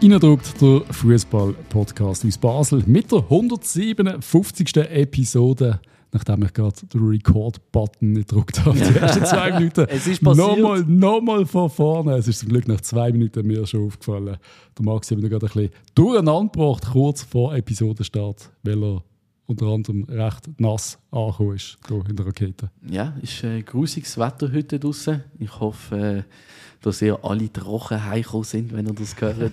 Innerdruckt der Fußball-Podcast aus Basel mit der 157. Episode, nachdem ich gerade den Record-Button gedruckt habe. Die ersten zwei Minuten. es ist passiert. Nochmal, nochmal von vorne. Es ist zum Glück nach zwei Minuten mir schon aufgefallen. Der Max hat mich gerade ein bisschen durcheinander gebracht, kurz vor Episodenstart, weil er unter anderem recht nass angekommen ist hier in der Rakete. Ja, ist äh, grusiges Wetter heute draußen. Ich hoffe, äh, dass ihr alle trocken heimgekommen sind, wenn ihr das hört.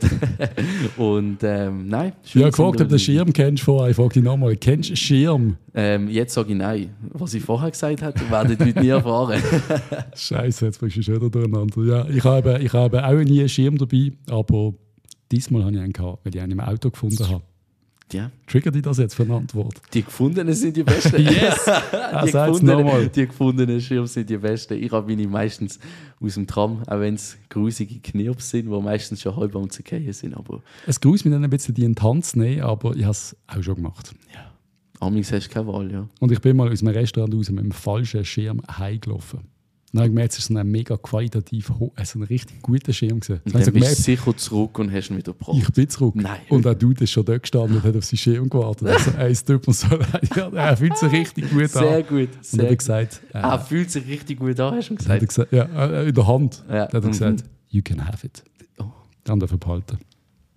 Und ähm, nein, schön. Ja, gefragt, ob du den Schirm kennst vorher. Ich frage dich nochmal, kennst du Schirm? Ähm, jetzt sage ich nein. Was ich vorher gesagt habe, werdet ihr nie erfahren. Scheiße, jetzt bringst du schon wieder durcheinander. Ja, ich habe, ich habe auch nie einen Schirm dabei, aber diesmal habe ich einen gehabt, weil ich einen im Auto gefunden habe. Ja. Triggert dich das jetzt für eine Antwort? Die gefundenen sind die besten. yes! die, gefundenen, die gefundenen Schirme sind die besten. Ich habe meine meistens aus dem Tram, auch wenn es grusige Knirps sind, die meistens schon halb am Zerkehren sind. Aber es gruselt mich dann ein bisschen, die in Tanz nehmen, aber ich habe es auch schon gemacht. Ja. Amigs hast du keine Wahl, ja. Und ich bin mal aus einem Restaurant raus mit einem falschen Schirm heimgelaufen. Dann habe ich gemerkt, es ist ein mega qualitativ, also ein richtig guter Schirm. Gewesen. Und dann bist gemerkt, du sicher zurück und hast ihn wieder gebracht. Ich bin zurück. Nein. Und auch du bist schon dort gestanden und hat auf seinen Schirm gewartet. Also, ey, es tut mir so leid. Ja, er fühlt sich richtig gut sehr an. Gut, sehr gut. hat gesagt, äh, er fühlt sich richtig gut an, hast du gesagt? Hat gesagt ja, äh, in der Hand. Ja. Hat er mhm. gesagt, you can have it. Oh. Dann darf er behalten.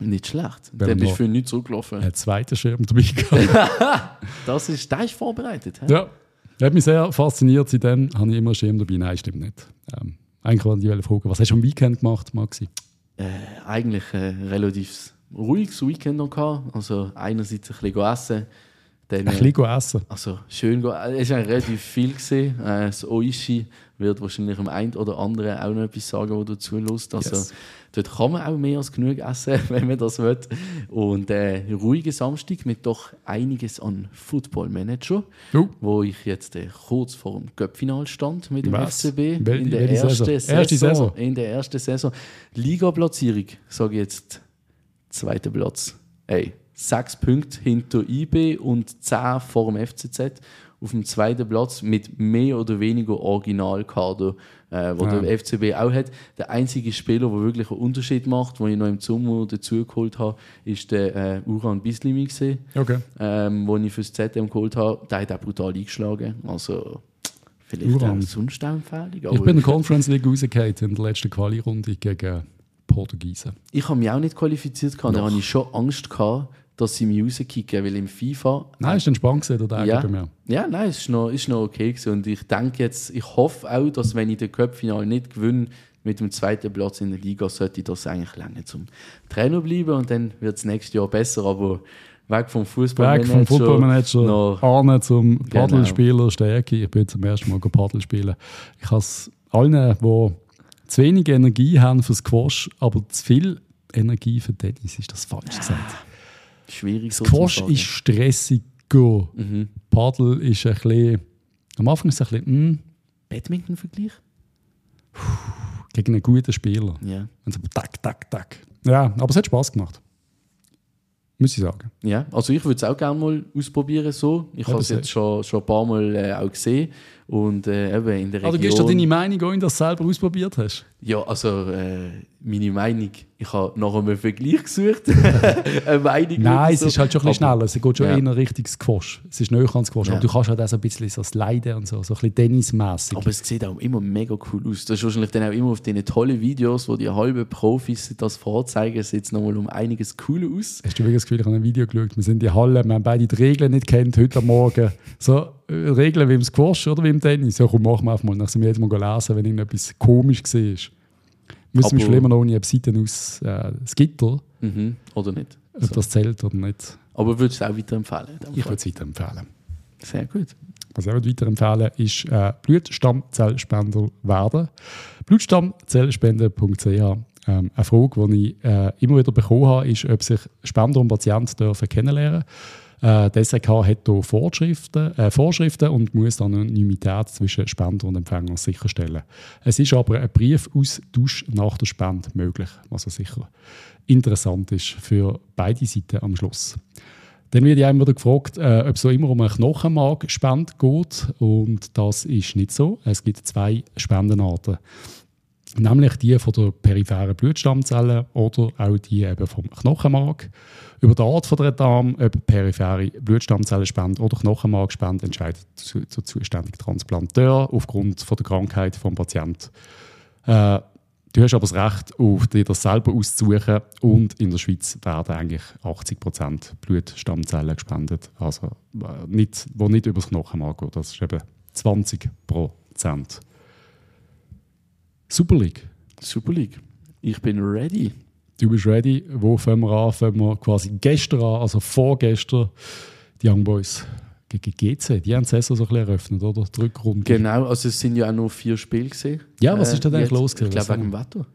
Nicht schlecht. Dann bist du für nichts zurückgelaufen. Ein zweiter Schirm dabei gehabt. das ist, der ist vorbereitet. He? Ja. Hat mich sehr fasziniert. Seitdem habe ich immer einen Schirm dabei. Nein, stimmt nicht. Ähm, eigentlich wollte ich fragen, was hast du am Weekend gemacht, Maxi? Äh, eigentlich ein relativ ruhiges Weekend noch gehabt. Also einerseits ein bisschen essen. Dann, ein bisschen essen? Also schön, es war relativ viel. Gewesen. Äh, das Oishi wird wahrscheinlich am einen oder anderen auch noch etwas sagen, wo dazu Lust. Also yes. dort kann man auch mehr als genug essen, wenn man das will. Und äh, ruhiger Samstag mit doch einiges an Football Manager, uh. wo ich jetzt äh, kurz vor dem Göppfinal stand mit dem Was? FCB Wel in der ersten Saison. Saison, Erste Saison. In der ersten Saison. Liga-Platzierung, sage ich jetzt, zweiter Platz. Ey, sechs Punkte hinter IB und zehn vor dem FCZ auf dem zweiten Platz mit mehr oder weniger Originalkader, äh, wo ja. der FCB auch hat. Der einzige Spieler, der wirklich einen Unterschied macht, den ich noch im Sommer dazu geholt habe, ist der äh, Uran Bislimi gesehen, okay. ähm, wo ich fürs ZM geholt habe. Der hat auch brutal eingeschlagen. Also vielleicht Uran. auch sonst Empfehlung. Ich bin in der Conference League rausgefallen in der letzten Quali-Runde gegen Portugiesen. Ich habe mich auch nicht qualifiziert, da hatte ich schon Angst gehabt, dass sie mich rauskicken, weil im FIFA... Nein, ist entspannt gewesen, der ja, bei mir. Ja, nein, es ist noch, ist noch okay gewesen. Und ich denke jetzt, ich hoffe auch, dass wenn ich den Cup-Final nicht gewinne, mit dem zweiten Platz in der Liga, sollte das eigentlich lange zum Trainer bleiben und dann wird es nächstes Jahr besser, aber weg vom Fußballmanager. Weg vom Fußballmanager, Arne zum Paddelspieler, genau. Stärke. Ich bin zum ersten Mal Paddel spielen. Ich habe es allen, die zu wenig Energie haben für Squash, aber zu viel Energie für Tennis, ist das falsch gesagt. Schwierig so Squash ist stressiger. Mhm. Paddel ist ein bisschen. Am Anfang ist es ein bisschen. Mm, Badminton-Vergleich? Gegen einen guten Spieler. Ja. Und so tak, tak, tak. Ja, aber es hat Spaß gemacht. Muss ich sagen. Ja, also ich würde es auch gerne mal ausprobieren so. Ich habe es jetzt schon, schon ein paar Mal äh, auch gesehen. Und äh, eben in der Aber du Region... gibst doch deine Meinung auch, wenn du das selber ausprobiert hast. Ja, also äh, meine Meinung, ich habe nach einem Vergleich gesucht. eine Meinung Nein, es so. ist halt schon ein bisschen schneller. Es geht schon Ja. eher Richtung Squash. Es ist näher ans Squash. Ja. Aber du kannst halt auch so ein bisschen so sliden und so, so ein bisschen tennismässig. Aber es sieht auch immer mega cool aus. Das ist wahrscheinlich dann auch immer auf diesen tollen Videos, wo die halben Profis das vorzeigen, sieht es nochmal um einiges cooler aus. Hast du wirklich das Gefühl, ich habe ein Video geschaut, wir sind in die Halle, wir haben beide die Regeln nicht kennt heute am Morgen. So, äh, Regeln wie im Squash oder wie im Tennis. Ja, komm, machen wir einfach mal. Dann sind wir jetzt mal lesen, wenn irgendetwas komisch war. Müssen wir Aber- immer noch ohne Seiten aus äh, das Gitter, Mhm. Oder nicht? ob So. das zählt oder nicht. Aber würdest du es auch weiterempfehlen? Ich würde es weiterempfehlen. Sehr gut. Was ich auch weiterempfehlen ist äh, Blutstammzellspender werden. Blutstammzellspende.ch ähm, Eine Frage, die ich äh, immer wieder bekommen habe, ist, ob sich Spender und Patienten dürfen kennenlernen äh, Die SRK hat hier Vorschriften, äh, Vorschriften und muss Anonymität zwischen Spender und Empfänger sicherstellen. Es ist aber ein Briefaustausch nach der Spende möglich, was ja sicher interessant ist für beide Seiten am Schluss. Dann wird ja immer wieder gefragt, äh, ob es so immer um eine Knochenmarkspende geht. Und das ist nicht so. Es gibt zwei Spendenarten. Nämlich die von der peripheren Blutstammzelle oder auch die eben vom Knochenmark. Über die Art von der Darm, ob periphere Blutstammzellenspende oder Knochenmarkspende, entscheidet der zuständige Transplanteur aufgrund von der Krankheit des Patienten. Äh, du hast aber das Recht, auf dir das selber auszusuchen und in der Schweiz werden eigentlich 80% Blutstammzellen gespendet, also äh, nicht, wo nicht über das Knochenmark geht. Das ist eben 20%. Super League. Super League. Ich bin ready. Du bist ready. Wo fangen wir an? Fangen wir quasi gestern an, also vorgestern, die Young Boys gegen GC. Die haben die Saison so ein bisschen eröffnet, oder? Die Rückrunde. Genau, also es sind ja auch nur vier Spiele gesehen. Ja, was ist denn eigentlich jetzt? los? Ich glaube wegen dem Wetter.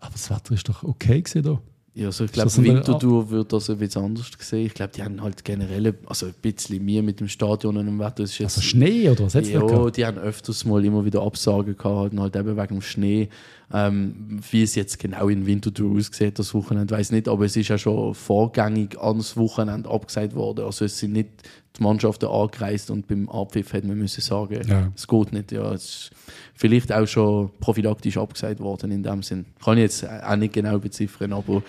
Aber das Wetter ist doch okay gewesen da. Ja, also ich glaube, ein- Winterthur wird das bisschen anders gesehen. Ich glaube, die haben halt generell also ein bisschen mehr mit dem Stadion und dem Wetter. Ist jetzt Also Schnee oder was Ja, gehabt? die haben öfters mal immer wieder Absagen gehabt, halt eben wegen dem Schnee. Ähm, wie es jetzt genau in Winterthur aussieht, das Wochenende, weiß nicht, aber es ist ja schon vorgängig ans Wochenende abgesagt worden. Also es sind nicht die Mannschaften angereist und beim Abpfiff hätte man müssen sagen, Ja. es geht nicht. Ja, es ist vielleicht auch schon prophylaktisch abgesagt worden in dem Sinn. Kann ich jetzt auch nicht genau beziffern, aber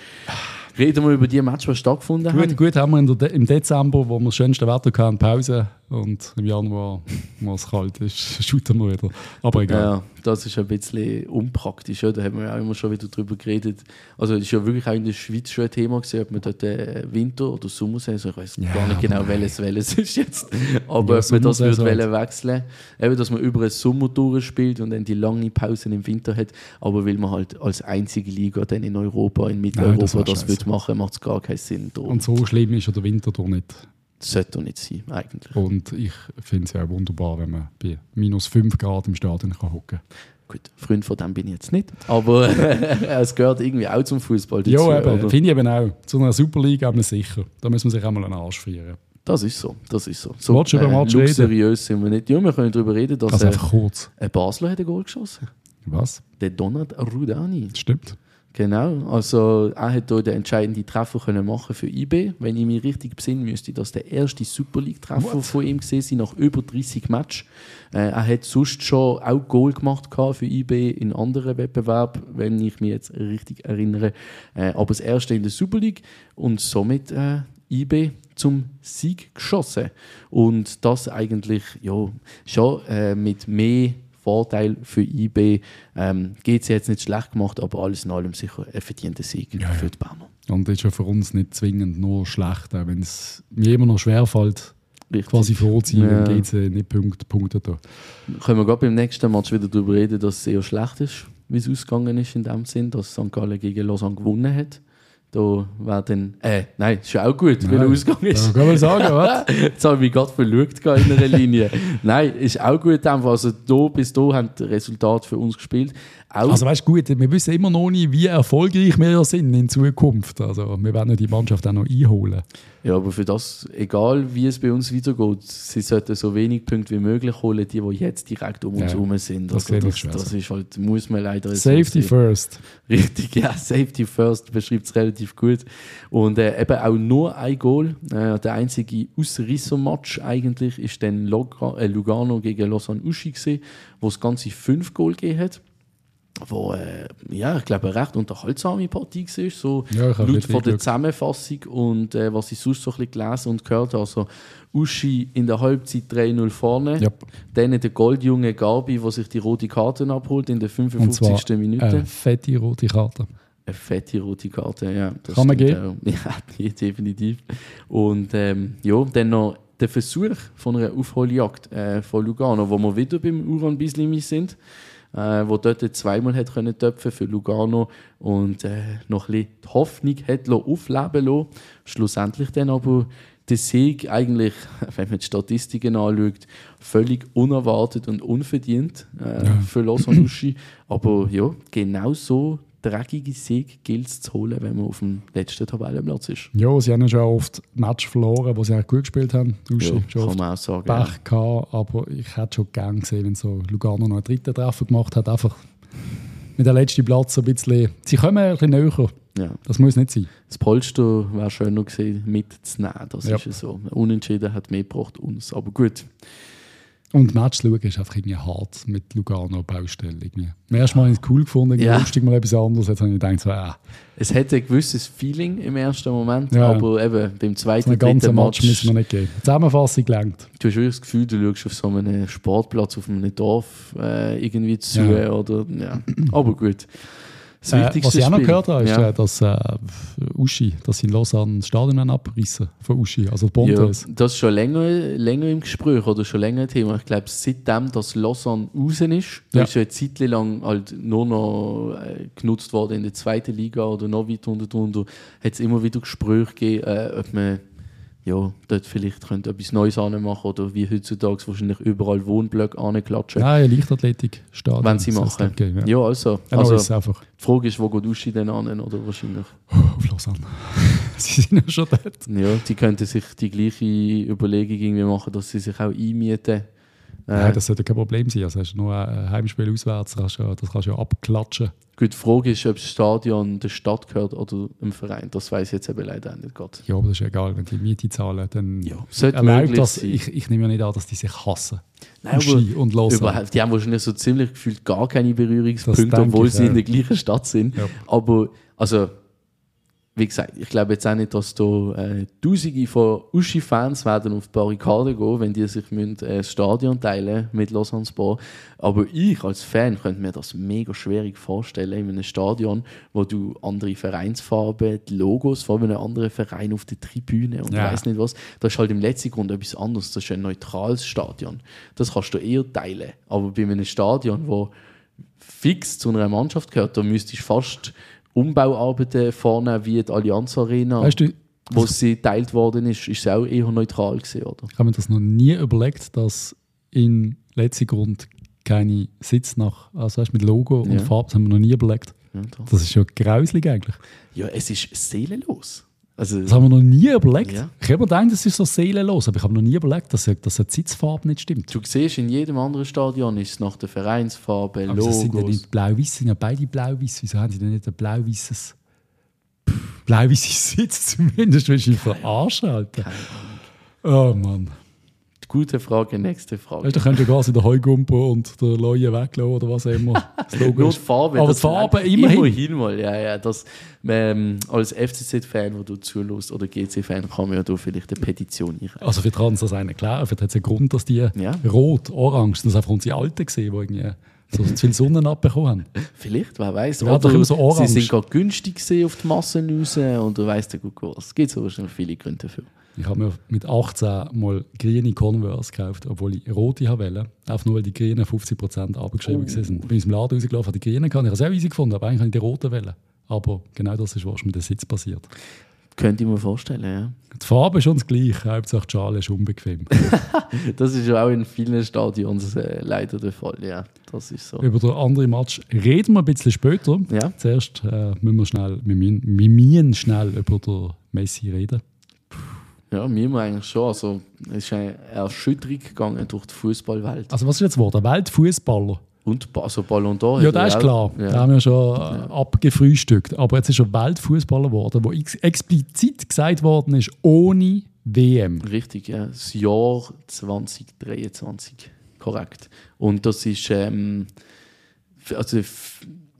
reden wir über die Match, die stattgefunden Gut, haben. gut haben wir De im Dezember, wo wir das schönste Wetter hatten, Pause. Und im Januar, wo es kalt ist, shooten wir wieder. Aber egal. Ja, das ist ein bisschen unpraktisch. Ja. Da haben wir ja auch immer schon wieder drüber geredet. Also, es ist ja wirklich auch in der Schweiz schon ein Thema gewesen, ob man dort äh, Winter- oder Sommersaison, ich weiß Ja, gar nicht genau, welches welches ist jetzt, aber Ja, ob man das würde wollen wechseln Eben, dass man über einen Sommer durchspielt und dann die lange Pausen im Winter hat. Aber weil man halt als einzige Liga dann in Europa, in Mitteleuropa, das wär das, scheiße. Würde machen, macht es gar keinen Sinn. Darum Und so schlimm ist ja der Winter doch nicht. das sollte doch nicht sein, eigentlich. Und ich finde es ja auch wunderbar, wenn man bei minus 5 Grad im Stadion kann hocken Gut, Freund von dem bin ich jetzt nicht, aber es gehört irgendwie auch zum Fußball dazu. Ja, eben, finde ich eben auch. Zu einer Superliga haben wir sicher. Da müssen wir sich einmal einen Arsch frieren. Das ist so, das ist so. so reden? luxuriös sind wir nicht. Ja, wir können darüber reden, dass Also äh, einfach kurz. ein Basler hat ein Goal geschossen. Was? Der Donat Rudani. Stimmt. Genau, also er hat hier den entscheidenden Treffer können machen für IB. Wenn ich mich richtig besinne, müsste das der erste Super League-Treffer von ihm gewesen sein, nach über 30 Matches. Äh, er hat sonst schon auch Goal gemacht für IB in anderen Wettbewerben, wenn ich mich jetzt richtig erinnere. Äh, aber das erste in der Super League und somit äh, IB zum Sieg geschossen. Und das eigentlich ja, schon äh, mit mehr Vorteil für IB. Ähm, GC jetzt nicht schlecht gemacht, aber alles in allem sicher ein verdienter Sieg Ja, für die Berner. Und das ist ja für uns nicht zwingend nur schlecht, auch wenn es mir immer noch schwerfällt, Richtig. quasi froh zu sein, Ja. wenn GC nicht Punkt, Punkte da. Können wir gerade beim nächsten Match wieder darüber reden, dass es eher schlecht ist, wie es ausgegangen ist in dem Sinn, dass St. Gallen gegen Lausanne gewonnen hat. Da wäre dann, äh, nein, ist ja auch gut, wie der Ausgang ist. Kann man sagen, was? Jetzt habe ich mich gerade verlügt in einer Linie. Nein, ist auch gut. Einfach. Also da bis da haben die Resultate für uns gespielt. Auch Also weißt du, gut, wir wissen immer noch nicht, wie erfolgreich wir sind in Zukunft. Also wir werden die Mannschaft auch noch einholen. Ja, aber für das, egal wie es bei uns weitergeht, sie sollten so wenig Punkte wie möglich holen, die, die jetzt direkt um uns Ja, herum sind. das Also das, das so. ist halt, muss man leider Safety sehen. first. Richtig, ja, Safety First beschreibt es relativ gut. Und äh, eben auch nur ein Goal. Äh, der einzige Ausrisser-Match eigentlich ist dann äh, Lugano gegen Lausanne Uschi gewesen, wo es ganze fünf Goal gegeben hat. Wo, äh, ja, ich glaube, eine recht unterhaltsame Partie war. So Ja, laut von der. Zusammenfassung und äh, was ich sonst so ein bisschen gelesen und gehört habe. Also, Uschi in der Halbzeit 3-0 vorne. Ja. Dann der goldjunge Garbi, der sich die rote Karte abholt in der Und 55. zwar Minute. eine fette rote Karte. Eine fette rote Karte, ja. Das Kann man auch. Ja, definitiv. Und ähm, ja, dann noch der Versuch von einer Aufholjagd äh, von Lugano, wo wir wieder beim Uran Bislimi sind, äh, wo dort zweimal hat können töpfen für Lugano und äh, noch ein bisschen die Hoffnung hat aufleben lassen. Schlussendlich dann aber der Sieg eigentlich, wenn man die Statistiken anschaut, völlig unerwartet und unverdient äh, für Lausanne Uschi. Aber ja, genau so dreckige Sieg gilt es zu holen, wenn man auf dem letzten Tabellenplatz ist. Ja, sie haben ja schon oft Match verloren, wo sie auch gut gespielt haben. Uschi, Ja, schon kann man auch sagen. ja. Gehabt, aber ich hätte schon gern gesehen, wenn so Lugano noch einen dritten Treffer gemacht hat. Einfach mit dem letzten Platz so ein bisschen. Sie kommen ein bisschen näher. Ja. Das muss nicht sein. Das Polster wäre schöner gewesen, mitzunehmen. Das Ja. ist ja so. Unentschieden hat mehr gebracht uns. Aber gut. Und Match schauen ist einfach irgendwie hart mit Lugano Baustelle. Irgendwie. Am ersten Mal habe ich es cool gefunden, Ja. lustig mal etwas anderes. Jetzt habe ich gedacht, so, äh, Es hätte ein gewisses Feeling im ersten Moment, Ja. aber eben beim so zweiten, einen ganzen dritten Match Match, müssen wir nicht geben. Zusammenfassung gelangt. du hast wirklich das Gefühl, du schaust auf so einem Sportplatz, auf einem Dorf äh, irgendwie zu Ja. oder ja. Aber gut. Das Äh, wichtigste was ich auch noch gehört habe, ist, ja. dass äh, Uschi, dass sie in Lausanne das Stadion abreißen von Uschi, also Ja, Bontes. das ist schon länger, länger im Gespräch oder schon länger ein Thema. Ich glaube, seitdem das Lausanne raus ist, Ja. ist ja eine Zeit lang halt nur noch äh, genutzt worden in der zweiten Liga oder noch weiter unter drunter, hat es immer wieder Gespräche gegeben, äh, ob man ja, dort vielleicht könnte etwas Neues anmachen oder wie heutzutage wahrscheinlich überall Wohnblöcke anklatschen, Nein, Leichtathletik-Stadion. wenn sie machen. geben, ja. ja. also, Ein also einfach die Frage ist, wo geht Uschi denn an oder wahrscheinlich? auf Lausanne. sie sind ja schon dort. Ja, die könnten sich die gleiche Überlegung irgendwie machen, dass sie sich auch einmieten. Äh, Nein, das sollte kein Problem sein. Also hast du nur ein Heimspiel auswärts, das kannst du ja, das kannst du ja abklatschen. Gut, die Frage ist, ob das Stadion der Stadt gehört oder dem Verein. Das weiß ich jetzt eben leider auch nicht gerade. Ja, aber das ist egal, wenn die Miete zahlen, dann Ja, erlaubt das. sein. Ich, ich nehme ja nicht an, dass die sich hassen. Nein, aber und überhaupt, die haben wahrscheinlich so ziemlich gefühlt gar keine Berührungspunkte, obwohl sie ja. in der gleichen Stadt sind. Ja. Aber, also, wie gesagt, ich glaube jetzt auch nicht, dass da äh, Tausende von Uschi-Fans werden auf die Barrikade gehen, wenn die sich müssen, äh, das Stadion teilen mit Lausanne Sport. Aber ich als Fan könnte mir das mega schwierig vorstellen in einem Stadion, wo du andere Vereinsfarben, die Logos von einem anderen Verein auf der Tribüne und Ja. weiß nicht was. Das ist halt im letzten Grund etwas anderes. Das ist ein neutrales Stadion. Das kannst du eher teilen. Aber bei einem Stadion, wo fix zu einer Mannschaft gehört, da müsstest du fast Umbauarbeiten vornehmen wie die Allianz Arena, Weißt du, wo sie geteilt worden ist, ist es auch eher neutral gewesen, oder? ich habe mir das noch nie überlegt, dass in Letzigrund keine Sitz nach, also weißt, mit Logo und Ja. Farbe, das haben wir noch nie überlegt. Ja, da. Das ist ja grauslig eigentlich. ja, es ist seelenlos. Also, Das haben wir noch nie überlegt. Ja. Ich habe mir gedacht, das ist so seelenlos, aber ich habe noch nie überlegt, dass, dass die Sitzfarbe nicht stimmt. du siehst, in jedem anderen Stadion ist es nach der Vereinsfarbe, Aber das sind ja Logos. nicht blau-weiß, sind ja beide blau-weiß. Wieso haben die denn nicht ein blau-weißes blau-weißes Sitz zumindest? Willst du mich verarschen, Alter? Oh Mann. Gute Frage, nächste Frage. Weißt da könntest du quasi den Heugumpo und der Leue weglassen oder was immer. Das Logo Nur die Farbe. Aber die Farbe immerhin. Immerhin mal, ja, ja. Das, ähm, als FCZ-Fan, wo du zulässt, oder GC-Fan, kann man ja da vielleicht eine Petition einreichen. Also für Trans das einen klar, vielleicht hat es einen Grund, dass die Ja. rot, orange, das sind einfach unsere Alten gesehen, die irgendwie so zu viel Sonne abbekommen haben. Vielleicht, wer weiß. Doch immer so sie orange. sind gerade günstig gesehen auf die Massen raus und du weißt ja gut was. Es gibt so wahrscheinlich viele Gründe dafür. Ich habe mir mit 18 mal grüne Converse gekauft, obwohl ich rote wollte. Einfach nur, weil die grünen 50% abgeschrieben Oh. waren. Ich bin aus dem Laden rausgelaufen, habe die grünen gehabt. Ich habe es auch easy gefunden, aber eigentlich habe ich die roten wollen. Aber genau das ist, was mit dem Sitz passiert. Könnte ich mir vorstellen, ja. Die Farbe ist schon das gleiche, Hauptsache die Schale ist unbequem. Das ist ja auch in vielen Stadions äh, leider der Fall, ja. Das ist so. Über den anderen Match reden wir ein bisschen später. Ja. Zuerst äh, müssen wir schnell, wir müssen, wir müssen schnell über den Messi reden. Ja, mir eigentlich schon. Also, es ist eine Erschütterung gegangen durch die Fußballwelt. Also was ist jetzt geworden? Weltfußballer? Und also Ballon d'Or. Ja, das ist klar. Ja. Da haben wir schon äh, abgefrühstückt. Aber jetzt ist er Weltfußballer geworden, wo ex explizit gesagt worden ist, ohne WM. Richtig, ja. Das Jahr 2023. Korrekt. Und das ist ähm, also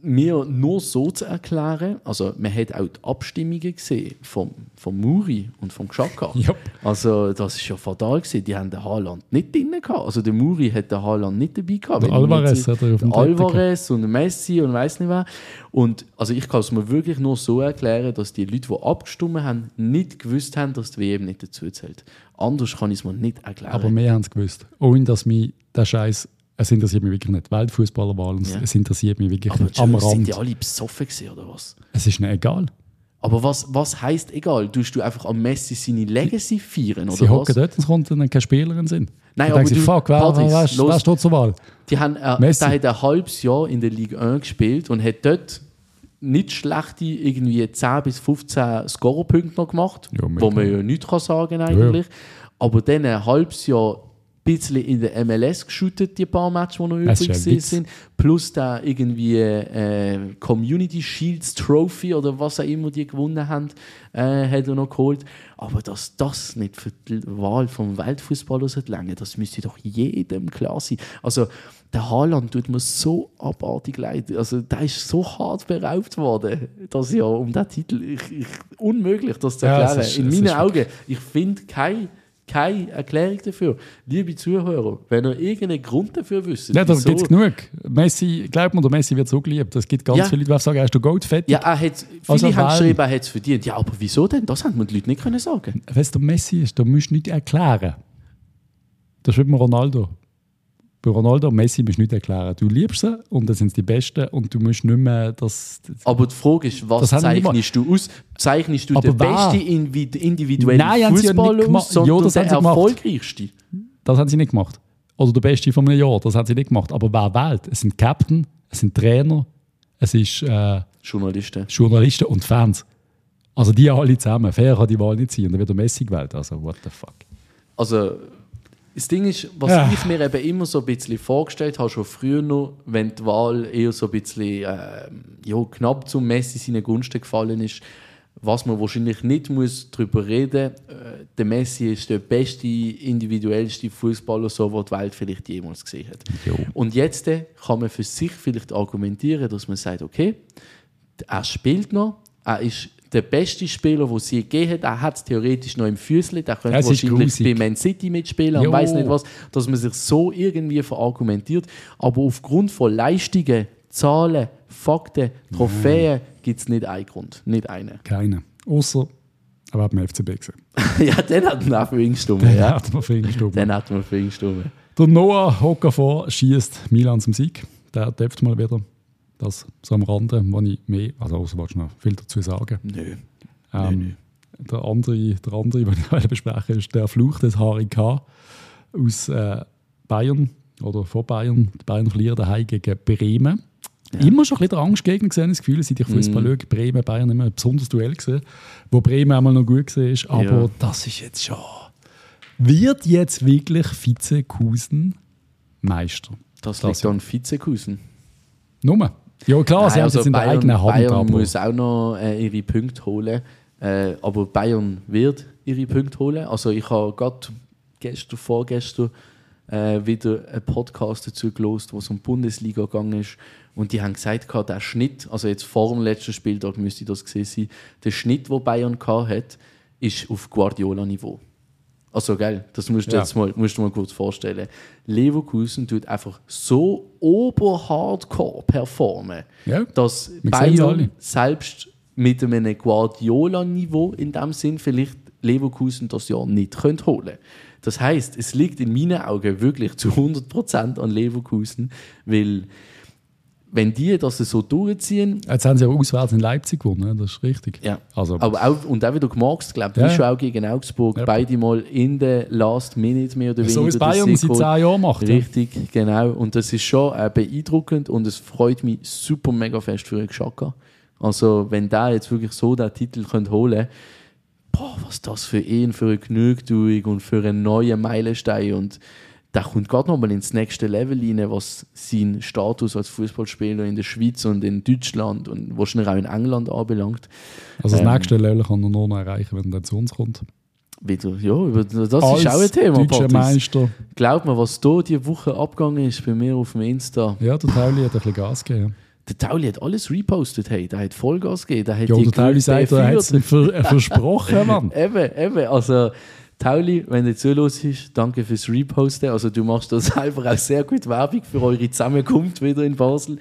mir nur so zu erklären, also man hat auch die Abstimmungen gesehen vom, vom Muri und vom Xhaka. Ja. Also das ist ja fatal gewesen. Die haben den Haaland nicht drin gehabt. Also der Muri hat den Haaland nicht dabei gehabt. Der Alvarez hat er auf dem Alvarez und Messi und weiß nicht wer. Und also ich kann es mir wirklich nur so erklären, dass die Leute, die abgestimmt haben, nicht gewusst haben, dass die WM nicht dazu zählt. Anders kann ich es mir nicht erklären. Aber wir haben es gewusst. Ohne dass mich der Scheiß, es interessiert mich wirklich nicht. Weltfußballerwahl, Ja. es interessiert mich wirklich Aber nicht. Am Entschuldigung, sind Rand. die alle besoffen gewesen, oder was? Es ist nicht egal. Aber was, was heisst egal? Tust du einfach am Messi seine Legacy feiern, oder Sie hocken dort und es kommt dann keine Spielerin sind. Nein, Dann aber denken sie, du- fuck, wer, Patrice, wer, steht zur Wahl? Die haben, äh, Messi. der hat ein halbes Jahr in der Ligue 1 gespielt und hat dort nicht schlechte irgendwie 10 bis 15 Scorerpunkte noch gemacht, Ja, wo man ja nichts kann sagen eigentlich. Aber dann ein halbes Jahr bisschen in der MLS geshootet, die paar Matches, die noch übrig ja sind. Plus da irgendwie äh, Community Shields Trophy oder was auch immer die gewonnen haben, äh, hat er noch geholt. Aber dass das nicht für die Wahl vom Weltfußballer lange, das müsste doch jedem klar sein. Also der Haaland tut mir so abartig leid. Also der ist so hart beraubt worden, dass ja um den Titel ich, ich, unmöglich, das zu Ja, erklären. ist- In meinen Augen, ich finde keine keine Erklärung dafür. Liebe Zuhörer, wenn ihr irgendeinen Grund dafür wisst, Ja, da gibt es genug. Messi, glaubt mir, der Messi wird so geliebt. Es gibt ganz Ja. viele Leute, die sagen, er ist Gold fett. ja, er hat, viele Also, haben geschrieben, er hat es verdient. Ja, aber wieso denn? Das haben mir die Leute nicht können sagen. Weißt du, der Messi ist, da musst du nicht erklären. Das wie bei Ronaldo. Bei Ronaldo und Messi musst du nicht erklären. Du liebst sie und dann sind sie die Besten und du musst nicht mehr das. Aber die Frage ist, was zeichnest du aus? Zeichnest du Aber den besten individuellen ja Fußballer gemacht. aus, sondern Ja, das den erfolgreichsten? Das haben sie nicht gemacht. Oder der Beste von einem Jahr, das haben sie nicht gemacht. Aber wer wählt? Es sind Captain, es sind Trainer, es ist äh, Journalisten. Journalisten und Fans. Also die alle zusammen. Fair kann die Wahl nicht sein. Und dann wird der Messi gewählt. Also, what the fuck. Also, das Ding ist, was Ja. ich mir eben immer so ein bisschen vorgestellt habe, schon früher noch, wenn die Wahl eher so ein bisschen äh, ja, knapp zum Messi seinen Gunsten gefallen ist, was man wahrscheinlich nicht muss darüber reden muss, äh, der Messi ist der beste, individuellste Fußballer, so was die Welt vielleicht jemals gesehen hat. Jo. Und jetzt äh, kann man für sich vielleicht argumentieren, dass man sagt, okay, er spielt noch, er ist der beste Spieler, den sie gegeben hat. Er hat es theoretisch noch im Füßli, der könnte ist wahrscheinlich bei Man City mitspielen und Jo. weiß nicht was, dass man sich so irgendwie verargumentiert. Aber aufgrund von Leistungen, Zahlen, Fakten, Trophäen gibt es nicht einen Grund. Nicht einen. Keine. Außer, aber hat man FCB gesehen. ja, den hat man auch für ihn gestimmt. Ja. Ja. Hat man für ihn gestimmt. Den hat man für ihn gestimmt. Der Noah Okafor schießt Milan zum Sieg. Der dürft mal wieder. Das so am Rande, wo ich mehr, also außer willst du noch viel dazu sagen. Nö. Ähm, Der andere, der andere, den ich heute besprechen ist der Fluch des HRK aus äh, Bayern oder vor Bayern. Die Bayern verlieren daheim gegen Bremen. Immer schon ein bisschen der Angstgegner gesehen, das Gefühl, seit ich Fußball schaue. Bremen, Bayern immer ein besonderes Duell gesehen, wo Bremen einmal noch gut war. Aber Ja. das ist jetzt schon. Wird jetzt wirklich Vizekusen Meister? Das, Das liegt an Vizekusen. Nummer. Ja, klar, sie Nein, haben es also jetzt in der Bayern, eigenen Hand. Bayern aber muss auch noch äh, ihre Punkte holen. Äh, aber Bayern wird ihre Punkte holen. Also ich habe gerade gestern, vorgestern äh, wieder einen Podcast dazu gelost, wo es um die Bundesliga gegangen ist. Und die haben gesagt, gehabt, der Schnitt, also jetzt vor dem letzten Spieltag müsste das gesehen sein, der Schnitt, den Bayern gehabt hat, ist auf Guardiola-Niveau. Also geil, das musst du Ja. jetzt mal, musst du mal kurz vorstellen. Leverkusen tut einfach so oberhardcore performen, Ja, dass wir. Bayern selbst mit einem Guardiola-Niveau in dem Sinn vielleicht Leverkusen das Jahr nicht könnt holen. Das heißt, es liegt in meinen Augen wirklich zu 100% an Leverkusen, weil wenn die das so durchziehen, Jetzt haben sie auch auswärts in Leipzig gewonnen, ne? das ist richtig. ja. Also, Aber auch, und auch wieder gemacht, glaube ich, Ja. auch gegen Augsburg, Ja. beide mal in der Last Minute mehr oder weniger. so wie es Bayern seit zehn Jahren macht. ja. Richtig, genau. Und das ist schon äh, beeindruckend und es freut mich super mega fest für Xhaka. Also, wenn der jetzt wirklich so den Titel könnte holen boah, was das für ihn, für eine Genugtuung und für einen neuen Meilenstein. Und der kommt gerade nochmal ins nächste Level rein, was seinen Status als Fußballspieler in der Schweiz und in Deutschland und wahrscheinlich auch in England anbelangt. Also das Ähm, nächste Level kann er noch erreichen, wenn er dann zu uns kommt. Wieder, ja, das ist auch ein Thema, deutscher. Meister. Glaub mir, was da die Woche abgegangen ist bei mir auf dem Insta. Ja, der Tauli hat ein bisschen Gas gegeben. Der Tauli hat alles repostet, hey. Der hat Vollgas gegeben. Der hat Ja, die der Tauli sagt, er hat es äh, versprochen, Mann. Eben, eben. Also, Tauli, wenn du zuhörst, danke fürs Reposten. Also, du machst da selber auch sehr gut Werbung für eure Zusammenkunft wieder in Basel.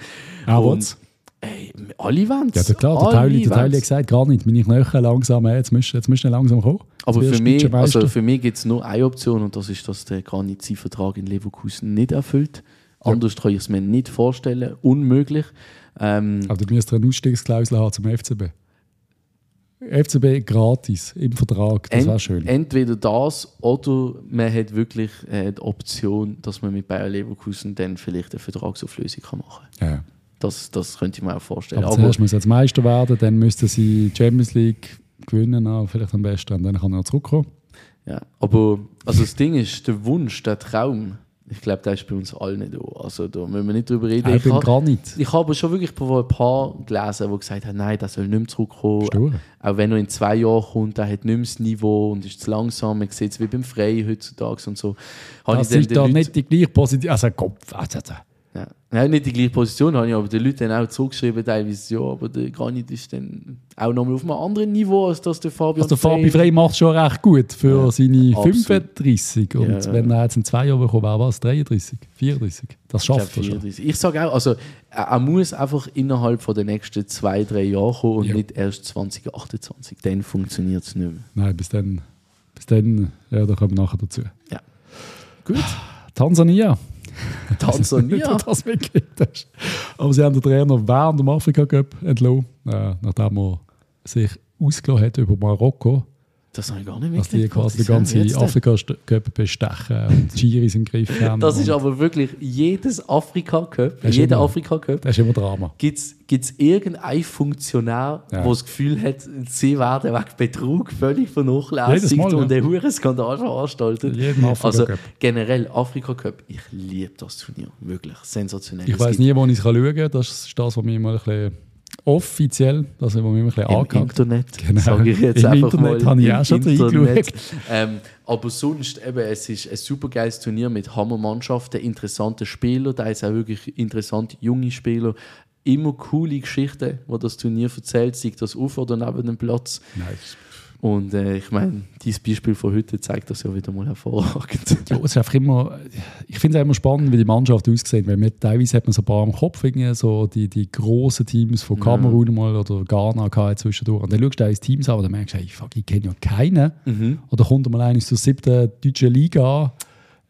Aber Und, ey, alle wollen's. Ja, der, klar, der Alle Tauli, der Tauli hat gesagt, gar nicht, meine Knöchel langsam, äh, jetzt müsst, jetzt müsst ihr langsam kommen. Aber für mich, also für mich gibt es nur eine Option und das ist, dass der Granit seinen Vertrag in Leverkusen nicht erfüllt. Anders kann ich es mir nicht vorstellen. Unmöglich. Ähm, Aber du müsst eine Ausstiegsklausel haben zum FCB. FCB gratis im Vertrag, das wäre schön. Entweder das oder man hat wirklich äh, die Option, dass man mit Bayer Leverkusen dann vielleicht eine Vertragsauflösung kann machen kann. Ja. Das, das könnte ich mir auch vorstellen. Aber, Aber, zuerst muss er jetzt Meister werden, dann müssten sie die Champions League gewinnen, auch vielleicht am besten, und dann kann er zurückkommen. Ja, aber also das Ding ist, der Wunsch, der Traum, ich glaube, der ist bei uns allen nicht da. Also da müssen wir nicht drüber reden. Ich ich bin habe Granit. ich habe aber schon wirklich ein paar gelesen, die gesagt haben, nein, der soll nicht mehr zurückkommen. Stur. Auch wenn er in zwei Jahren kommt, der hat nicht mehr das Niveau und ist zu langsam. Man sieht es wie beim Frey heutzutage und so. Das ist da nicht die gleiche Position. Also Kopf. Also, also. Ja. ja, nicht die gleiche Position habe ich, aber die Leute haben auch zurückgeschrieben, teilweise, ja, aber der Granit ist dann auch nochmal auf einem anderen Niveau, als das der Fabian Also der Fabi Frey- macht schon recht gut für Ja, seine absolut. 35. Und Ja. wenn er jetzt in zwei Jahren kommt, wäre was? 33, 34. Das schafft er schon. 34. Ich sage auch, also er, muss einfach innerhalb von den nächsten zwei, drei Jahren kommen und Ja. nicht erst 2028. Dann funktioniert es nicht mehr. Nein, bis dann, bis dann, ja, da kommen wir nachher dazu. Gut. Tansania. Tansania. Du das mitgekriegt hast. Aber sie haben den Trainer während dem Afrika Cup entlassen, äh, nachdem er sich ausgelassen hat über Marokko, Das habe ich gar nicht dass die mitgekriegt. quasi den ganzen jetzt denn? Afrika Cup bestechen und die Giris im Griff haben. Das ist aber wirklich jedes Afrika-Cup, jeder Afrika-Cup, das ist immer Drama. gibt es irgendeinen Funktionär, Ja. der das Gefühl hat, sie werden wegen Betrug völlig vernachlässigt Mal, und ja. einen hohen Skandal veranstaltet. Jeden Afrika Also generell Afrika Cup, ich liebe das Turnier, wirklich sensationell. Ich weiß nie, wo ich es schauen kann. Das ist das, was mich immer ein bisschen offiziell, das, mich immer ein bisschen Im Internet, Genau. sage ich jetzt Im einfach Internet mal. habe ich auch schon reingeschaut. ähm, Aber sonst, eben, es ist ein super geiles Turnier mit Hammermannschaften, interessanten Spielern, da ist auch wirklich interessante junge Spieler. Immer coole Geschichten, die das Turnier erzählt, sei das auf oder neben dem Platz. Nice. Und äh, ich meine, dieses Beispiel von heute zeigt das ja wieder mal hervorragend. Ja, es ist einfach immer, ich finde es immer spannend, wie die Mannschaft aussieht, weil man, teilweise hat man so ein paar am Kopf, irgendwie, so die, die grossen Teams von Kamerun mal oder Ghana gehabt zwischendurch. Und dann schaust du deine Teams an und dann merkst du, hey, fuck, ich kenne ja keinen. Mhm. Oder kommt mal einer aus der siebten deutschen Liga.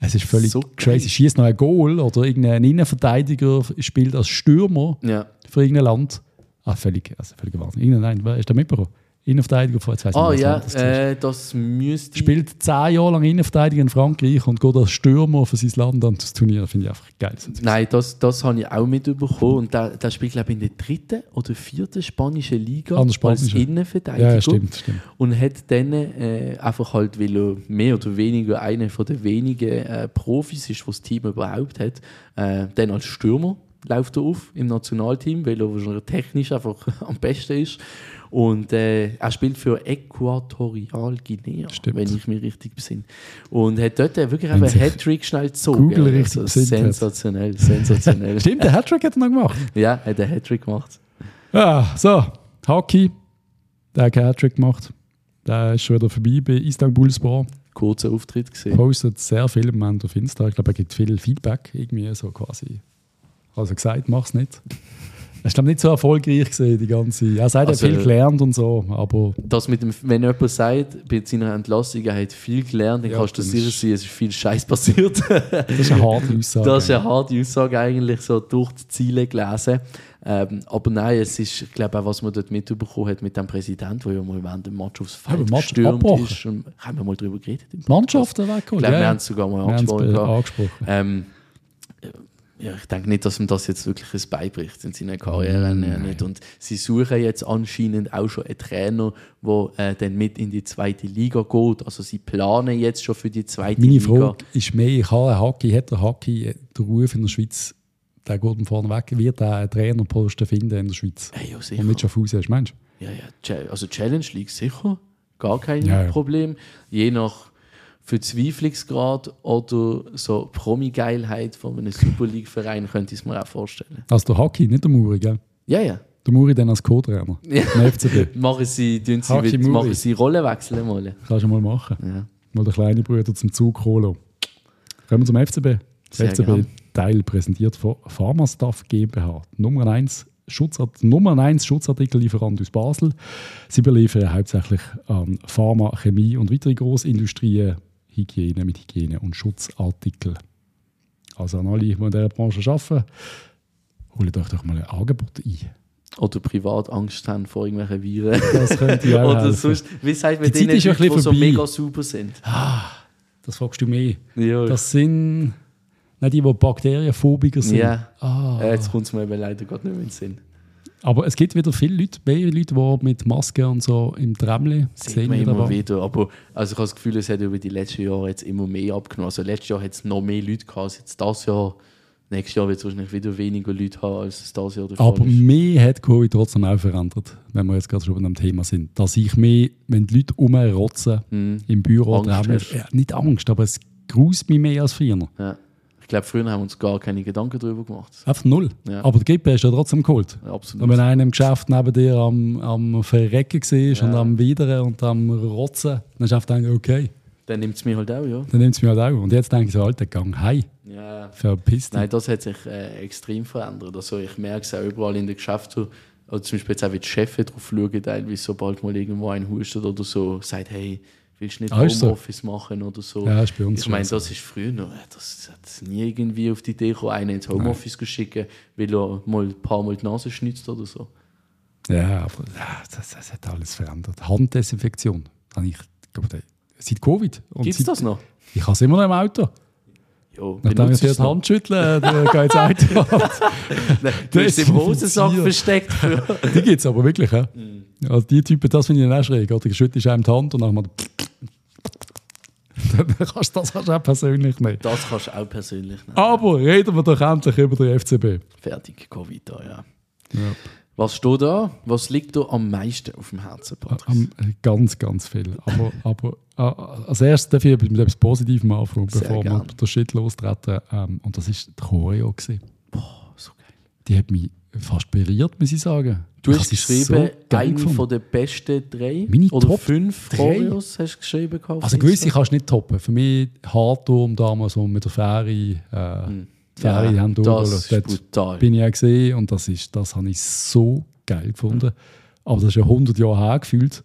Es ist völlig So crazy. Schießt noch ein Goal oder irgendein Innenverteidiger spielt als Stürmer Ja. für irgendein Land. Ah, völlig, also völlig Wahnsinn. Irgendein, wer ist der mitbekommen? Innenverteidiger von, jetzt Ah ja, das äh, das müsste. Spielt zehn Jahre lang Innenverteidiger in Frankreich und geht als Stürmer für sein Land an das Turnier. Finde ich einfach geil. Nein, das, das habe ich auch mitbekommen. Und der, der spielt, glaube ich, in der dritten oder vierten spanischen Liga Ah, der als. Innenverteidiger. Ja, ja, stimmt, stimmt. Und hat dann äh, einfach halt, weil er mehr oder weniger einer von den wenigen äh, Profis ist, was das Team überhaupt hat, äh, dann als Stürmer läuft er auf im Nationalteam, weil er technisch einfach am besten ist. Und äh, er spielt für Äquatorial Guinea, Stimmt. wenn ich mich richtig besinne. Und hat dort äh, wirklich einen Hattrick schnell gezogen. Google richtig also, besinnt hat. sensationell, sensationell. Stimmt, der Hattrick hat er noch gemacht. ja, hat einen Hattrick gemacht. Ja, so, Hockey. Der hat keinen Hattrick gemacht. Der ist schon wieder vorbei bei Istanbulspor. Kurzer Auftritt gesehen. Postet sehr viel im Moment auf Insta. Ich glaube, er gibt viel Feedback. Irgendwie so quasi. Also gesagt, mach's nicht. Ist, glaube nicht so erfolgreich gesehen, die ganze. Er sagt, Also, er hat viel gelernt und so, aber Das mit dem, wenn jemand sagt, bei seiner Entlassung, er hat viel gelernt, dann Ja, kannst du sicher sein, es ist viel Scheiß passiert. das ist eine harte Aussage. das ist eine harte Aussage eigentlich, so durch die Ziele gelesen. Ähm, aber nein, es ist, ich glaube auch, was man dort mitbekommen hat mit dem Präsident, der ja mal während dem Match aufs Ja, Feld Match gestürmt abgebrochen. ist. Und, haben wir mal darüber geredet? Mannschaften weggeholt. Ich glaube, ja, wir ja. haben es sogar mal Wir es angesprochen. Ähm, ja, ich denke nicht, dass ihm das jetzt wirklich ein beibricht in seiner Karriere. Nein. Nicht. Und sie suchen jetzt anscheinend auch schon einen Trainer, der äh, dann mit in die zweite Liga geht. Also sie planen jetzt schon für die zweite Meine Liga. Frage ist mehr, kann ein Hockey, hat der Hockey äh, den Ruf in der Schweiz, der geht von vorne weg, wird er einen Trainerposten finden in der Schweiz? Hey, ja, sicher. Und mit Schaffhausen hast, meinst Ja, ja, Cha- also Challenge League sicher, gar kein Ja, ja. Problem. Je nach Verzweiflungsgrad oder so Promi-Geilheit von einem Super League-Verein könnte ich es mir auch vorstellen. Also der Hockey, nicht der Muri, gell? Ja, ja. Der Muri dann als Co-Trainer. Ja. FCB. Machen sie, sie, Haki mit, machen sie Rollenwechsel mal. Kannst du mal machen. Ja. Mal den kleinen Bruder zum Zug holen. Kommen wir zum FCB. Der. FCB-Teil präsentiert von Pharmastaff GmbH. Nummer 1 Schutzart Nummer 1 Schutzartikellieferant aus Basel. Sie beliefern hauptsächlich an Pharma, Chemie und weitere Grossindustrien, Hygiene mit Hygiene- und Schutzartikel. Also an alle, die in dieser Branche arbeiten, holt euch doch mal ein Angebot ein. Oder privat Angst haben vor irgendwelchen Viren. Das könnte ja auch Oder helfen. sonst, wie sagt man denen, die bisschen so vorbei. mega super sind? Das fragst du mehr. Ja, Das sind nicht die, die Bakterienphobiker sind. ja. Ah. Äh, jetzt kommt es mir eben leider gerade nicht mehr in den Sinn. Aber es gibt wieder viele Leute, mehr Leute, die mit Maske und so im Tramli Sieht man immer wieder. Aber also ich habe das Gefühl, es hat über die letzten Jahre jetzt immer mehr abgenommen. Also letztes Jahr hat es noch mehr Leute gehabt als jetzt das Jahr. Nächstes Jahr wird es wahrscheinlich wieder weniger Leute haben, als es das Jahr der Fall Aber ist. mir hat Covid trotzdem auch verändert, wenn wir jetzt gerade schon bei dem Thema sind. Dass ich mehr, wenn die Leute rumrotzen Mhm. im Büro, Angst Tramli, hast. ja, nicht Angst, aber es gruselt mich mehr als früher. Ja. Ich glaube, früher haben wir uns gar keine Gedanken darüber gemacht. Einfach null. Ja. Aber die Grippe hast du ja trotzdem geholt. Ja, Und absolut. wenn einer im Geschäft neben dir am, am Verrecken war und am Widern und am Rotzen, dann hast du einfach gedacht, okay, Dann nimmt es mich halt auch, ja. dann nimmt es mich halt auch. Und jetzt denke ich so, Alter, gang heim, ja. verpiss dich. Nein, das hat sich äh, extrem verändert. Also ich merke es auch überall in den Geschäften. Also zum Beispiel jetzt auch, wie die Chefs drauf schauen, teilweise, sobald mal irgendwo ein hustet oder so, sagt, hey, willst du nicht Ah, ist so? Homeoffice machen oder so. Ja, ist bei uns ich meine, das ist früher noch, äh, das hat nie irgendwie auf die Idee gekommen, einen ins Homeoffice zu schicken, weil er mal ein paar Mal die Nase schnitzt oder so. Ja, aber das, das hat alles verändert. Handdesinfektion. Habe ich, glaube, seit Covid. Gibt es das noch? Ich habe es immer noch im Auto. Ja, Nachdem ich noch. Hand schüttle, dann geht es Auto. Nein, Du hast im Hosensack versteckt. Die gibt es aber wirklich. Ja? Mhm. Also die Typen, das finde ich dann auch schräg. Oder du schüttelst einem die Hand und dann mal dann kannst du das kannst du auch persönlich nehmen. das kannst du auch persönlich nehmen. Aber reden wir doch endlich über den FCB. Fertig, Covid da, ja. Ja. Was steht da? Was liegt da am meisten auf dem Herzen, Patrick? Ganz, ganz viel. Aber, aber äh, als erstes darf ich mit etwas Positivem anfangen, bevor wir den Shit lostreten. Ähm, und das ist die Choreo. Gewesen. Boah, so geil. Die hat mich fast berührt, muss ich sagen. Du Ich hast geschrieben, so gefunden. von den besten drei Meine oder Top fünf? Choreos hast du geschrieben. Also gewisse kannst du nicht toppen. Für mich Hardturm damals so mit der Ferry. Äh, die Ferry Hm. Ja, das ist brutal. bin ich auch gesehen und das, ist, das habe ich so geil gefunden. Aber das ist ja 100 Jahre her gefühlt.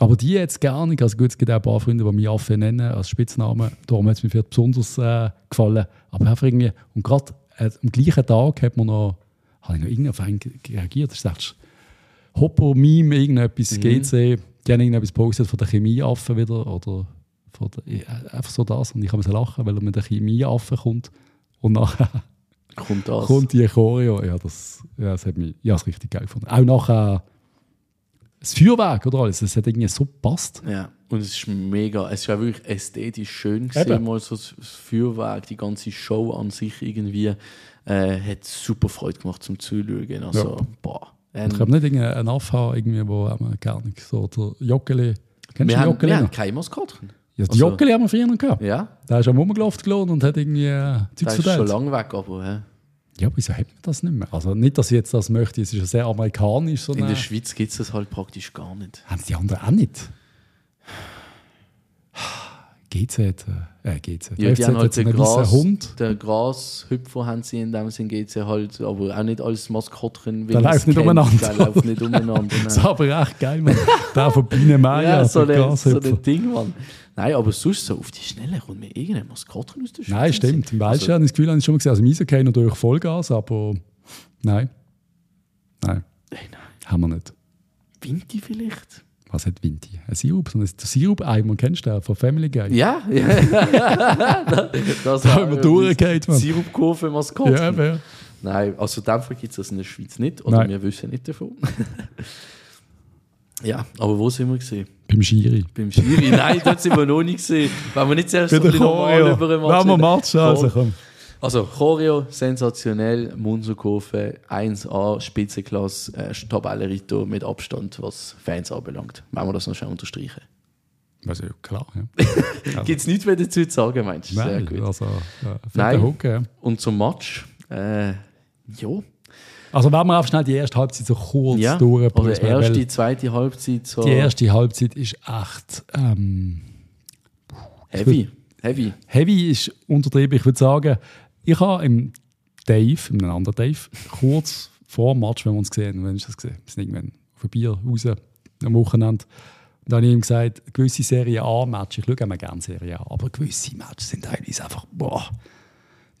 Aber die jetzt gar nicht. Also gut, es gibt auch ein paar Freunde, die mich Affe nennen als Spitznamen. Darum hat es mir vielleicht besonders äh, gefallen. Aber einfach irgendwie, und gerade äh, am gleichen Tag hat man noch, habe ich noch irgendwie auf einen reagiert. Das ist Hopper, Meme, irgendetwas, Mhm. GC. Die haben irgendetwas gepostet von der Chemieaffen wieder. Oder von der, ja, einfach so das. Und ich habe lachen, weil er mit der Chemieaffen kommt. Und nachher Kommt das. kommt die Choreo. Ja, das, ja, das hat mich ja, das richtig geil gefunden. Auch nachher das Feuerwerk oder alles, das hat irgendwie so gepasst. Ja, und es ist mega, es auch wirklich ästhetisch schön gesehen, Eben. mal so das Feuerwerk, die ganze Show an sich irgendwie, äh, hat super Freude gemacht zum Zuschauen. Also, boah. Ähm, Ich glaube nicht irgendein Affe haben, irgendwie, wo wir gar nicht so. Der Joggeli. Kennst wir, du haben, Joggeli wir haben keine Maskottchen. Ja, die also- Joggeli haben wir früher noch gehabt. Ja, Der ist am rumgelaufen gelassen und hat irgendwie äh, das Zeugs ist schon verteilt. lange weg, aber hä? Ja, wieso hat man das nicht mehr? Also nicht, dass ich jetzt das möchte, es ist ja sehr amerikanisch. So in der Schweiz gibt es das halt praktisch gar nicht. Haben die anderen auch nicht? GZ, äh, äh GZ. Ja, die haben halt den Gras, Hund. den Grashüpfer haben sie in dem Sinn, geht sie halt, aber auch nicht als Maskottchen. Der man läuft nicht kennt. umeinander. Der läuft nicht umeinander. Das ist aber echt geil, Mann. Der von Biene Meier, Ja, so der so ein Ding, Mann. Nein, aber sonst so auf die Schnelle kommt mir irgendein Maskottchen aus der Schweiz. Nein, stimmt. Im Welschen Also, habe ich das Gefühl, habe ich schon mal gesehen. Also im Eishockey natürlich Vollgas, aber nein. Nein, Nein, nein. haben wir nicht. Vinti vielleicht? Was hat Vinti? Ein Sirup? So ein Sirup-Eimer, kennst du von Family Guy? Ja, ja. das Da haben wir durchgeht, Mann. Sirupkurve Maskottchen. Ja, wer? Nein, also Fall gibt es das in der Schweiz nicht. Oder Nein. wir wissen nicht davon. ja, aber wo sind wir gesehen? Beim Schiri. Beim Schiri? Nein, dort sind wir noch nicht gesehen. Wenn wir nicht zuerst so ein bisschen normal über den Wenn wir. Match also komm. Also, Choreo, sensationell, Munserkurve, 1A, Spitzenklasse, äh, Tabellenritter mit Abstand, was Fans anbelangt. Wenn wir das noch schnell unterstreichen. Also, klar, ja. Gibt es nichts mehr dazu zu sagen, meinst du? Sehr Nein, gut. also, ja, Nein. Hook, ja. Und zum Match, äh, ja, Also, wenn wir einfach schnell die erste Halbzeit so kurz ja. durch. oder erste, zweite Halbzeit so Die erste Halbzeit ist echt ähm, heavy. Heavy. heavy, ist untertrieben. Ich würde sagen, ich habe im Dave, einem anderen Dave, kurz vor dem Match, wenn wir uns gesehen haben, das wir sind irgendwann auf ein Bier raus am Wochenende. Und dann habe ich ihm gesagt, gewisse Serie A-Matches, ich schaue immer gerne Serie A, aber gewisse Matches sind teilweise einfach, boah,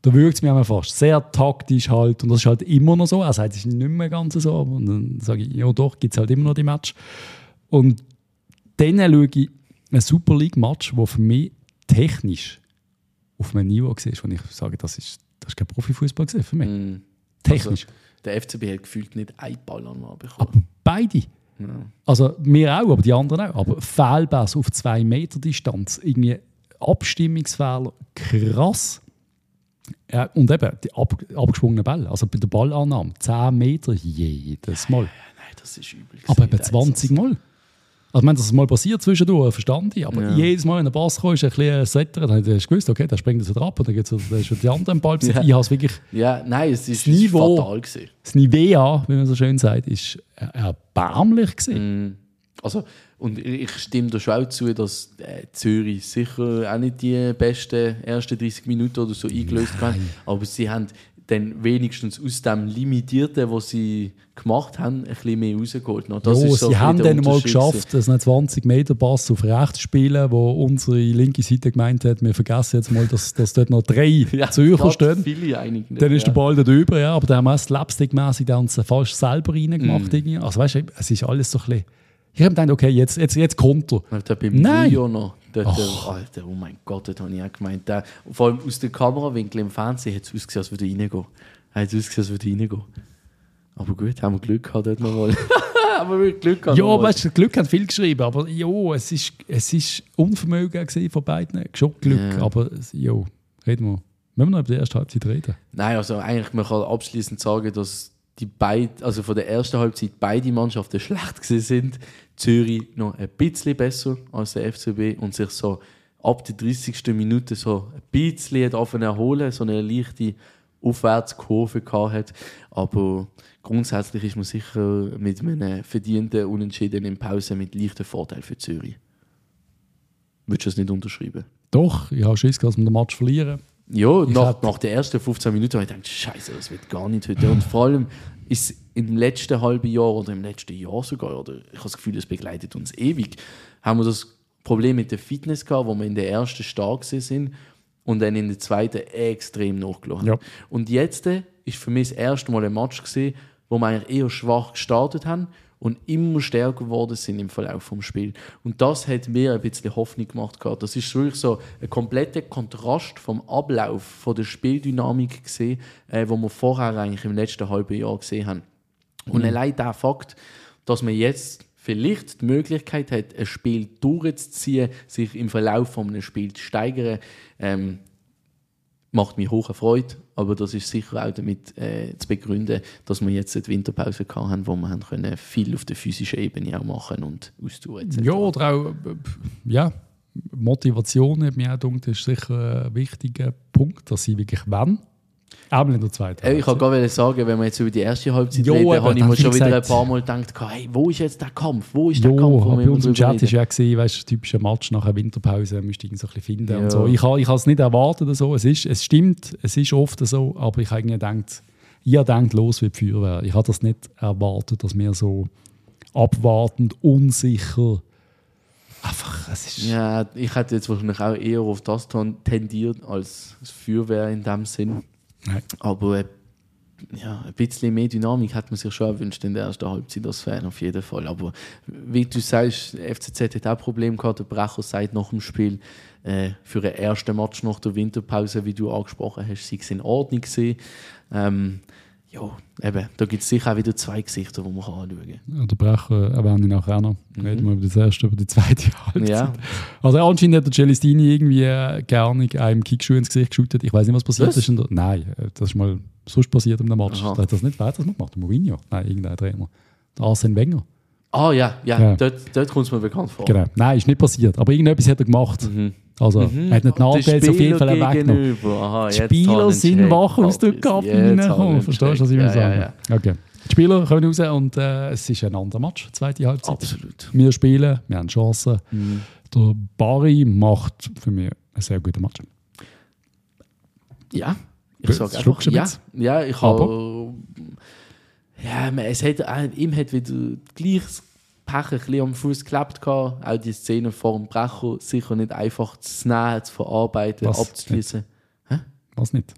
da wirkt es mir einmal fast. Sehr taktisch halt. Und das ist halt immer noch so. Er sagt, es ist nicht mehr ganz so. Und dann sage ich, ja doch, gibt es halt immer noch die Match. Und dann schaue ich ein Super League-Match, wo für mich technisch auf einem Niveau war, wo ich sage, das ist, das ist kein Profifußball für mich. Mm. Technisch. der FCB hat gefühlt nicht einen Ball an bekommen. Aber beide. Also wir auch, aber die anderen auch. Aber Fehlpass auf zwei Meter Distanz, irgendwie Abstimmungsfehler, krass. Ja, und eben die ab, abgeschwungenen Bälle, also bei der Ballannahme 10 Meter jedes Mal. Nein, das ist übel. Aber eben 20 Mal. Also, meine, dass es mal passiert zwischendurch, verstand ich. Aber Ja. jedes Mal, wenn der Pass kommt, ist ein bisschen Setter. Dann hast du gewusst, okay, der springt jetzt ab und dann geht es wieder die anderen Ball. Ja. Ich habe es wirklich, Ja, nein, es ist, Das Niveau- fatal gewesen. das Niveau, wie man so schön sagt, ist erbärmlich gewesen. Mm. Also, und ich ich stimme da schon auch zu, dass äh, Zürich sicher auch nicht die besten ersten 30 Minuten oder so eingelöst haben. Aber sie haben dann wenigstens aus dem Limitierten, was sie gemacht haben, ein bisschen mehr rausgeholt. Das jo, ist so sie haben der dann mal geschafft, dass einen 20-Meter-Pass auf rechts spielen, wo unsere linke Seite gemeint hat, wir vergessen jetzt mal, dass, dass dort noch drei. Ja, Zürcher stehen. Viele nicht, Dann ist ja. der Ball dort drüber, ja, aber dann haben wir slapstick-mässig uns fast selber reingemacht. irgendwie. Also weißt du, es ist alles so ein bisschen... Ich habe gedacht, okay, jetzt, jetzt, jetzt. Und da beim Nein. Dort, Och. Alter, oh mein Gott, das habe ich auch gemeint. Der, vor allem aus dem Kamerawinkel im Fernsehen hat es ausgesehen, als würde er reingehen. Hat es ausgesehen, als würde er reingehen. Aber gut, haben wir Glück gehabt dort nochmal. haben wir Glück gehabt. Ja, weißt du, Glück hat viel geschrieben, aber jo, es ist, es ist Unvermögen von beiden. Schon Glück, Ja. aber jo, reden wir. Müssen wir noch über die erste Halbzeit reden? Nein, also eigentlich, man kann abschließend sagen, dass die beid, also von der ersten Halbzeit beide Mannschaften schlecht gewesen sind. Zürich noch ein bisschen besser als der FCB und sich so ab der 30. Minute so ein bisschen angefangen erholen, so eine leichte Aufwärtskurve gehabt hat. Aber grundsätzlich ist man sicher mit einem verdienten Unentschieden in Pause mit leichtem Vorteil für Zürich. Würdest du das nicht unterschreiben? Doch, ich habe Schiss, dass wir den Match verlieren. Ja, Ich nach, hab- nach den ersten 15 Minuten habe ich gedacht, Scheiße, das wird gar nicht heute. Und vor allem ist im letzten halben Jahr oder im letzten Jahr sogar, oder ich habe das Gefühl, es begleitet uns ewig, haben wir das Problem mit der Fitness gehabt, wo wir in der ersten stark gewesen sind und dann in der zweiten extrem nachgelassen Ja. haben. Und jetzt äh, ist für mich das erste Mal ein Match gesehen, wo wir eigentlich eher schwach gestartet haben und immer stärker geworden sind im Verlauf vom Spiel. Und das hat mir ein bisschen Hoffnung gemacht gehabt. Das ist wirklich so ein kompletter Kontrast vom Ablauf von der Spieldynamik gesehen, äh, wo wir vorher eigentlich im letzten halben Jahr gesehen haben. Und allein der Fakt, dass man jetzt vielleicht die Möglichkeit hat, ein Spiel durchzuziehen, sich im Verlauf von einem Spiel zu steigern, ähm, macht mich hohe Freude, aber das ist sicher auch damit äh, zu begründen, dass wir jetzt die Winterpause gehabt haben, wo wir haben können viel auf der physischen Ebene auch machen und etc. Ja, oder auch, äh, ja, Motivation hat mir auch gedacht, ist sicher ein wichtiger Punkt, dass sie wirklich wollen. Auch in der zweiten Äh, Ich Halbzeit. kann gerade sagen, wenn wir jetzt über die erste Halbzeit Jo, reden, habe ich mir schon wie wieder ein paar Mal gedacht, hey, wo ist jetzt der Kampf? Wo ist der Ja, Kampf? wo aber bei uns im Chat ist ja gesehen, weißt du, typischer Match nach einer Winterpause, müsste ich ihn so ein bisschen finden Ja. und so. Ich habe ich habe es nicht erwartet oder so. Es, ist, es stimmt, es ist oft so, aber ich habe irgendwie gedacht, ich habe gedacht, los wie die Feuerwehr. Ich habe das nicht erwartet, dass wir so abwartend, unsicher, einfach, es ist... Ja, ich hätte jetzt wahrscheinlich auch eher auf das tendiert als das Feuerwehr in dem Sinn. Nein. Aber äh, ja, ein bisschen mehr Dynamik hat man sich schon gewünscht in der ersten Halbzeit als Fan auf jeden Fall. Aber wie du sagst, FCZ hat auch ein Problem gehabt. Der Brecher sagt nach dem Spiel, äh, für den ersten Match nach der Winterpause, wie du angesprochen hast, sei es in Ordnung gewesen. Ähm, ja, eben, da gibt es sicher auch wieder zwei Gesichter, die man kann anschauen kann. Ja, Der Brecher erwähne ich nachher noch. Reden wir über das erste, über die zweite Halbzeit. Mhm. Ja. Also anscheinend hat der Celestini irgendwie äh, gerne einem Kickschuh ins Gesicht geschüttet. Ich weiß nicht, was passiert Was? ist. der- Nein, äh, das ist mal sonst passiert in dem Match. Aha. Der hat das nicht weiter gemacht. Der Mourinho? Nein, irgendein Trainer. Der Arsene Wenger. Ah ja, ja, Ja. dort, dort kommt es mir bekannt vor. Genau. Nein, ist nicht passiert. Aber irgendetwas hat er gemacht. Mhm. Also, er hat nicht Der Nachteil auf jeden Fall Spieler weggenommen. Aha, Die Spieler sind wach aus der Kabine habe ich gekommen. einen Verstehst du, was ich ja, sagen? Ja, ja. Okay. Die Spieler kommen raus und äh, es ist ein anderer Match, zweite Halbzeit. Absolut. Wir spielen, wir haben Chancen. Mhm. Der Barry macht für mich einen sehr guten Match. Ja, ich sage einfach, ja, ja, ich habe, ja, man- es hat, auch ihm hat wieder gleich das Pech ein bisschen am Fuß geklebt gehabt. Auch die Szene vor dem Brecher sicher nicht einfach zu nehmen, zu verarbeiten, abzuschließen. Was nicht?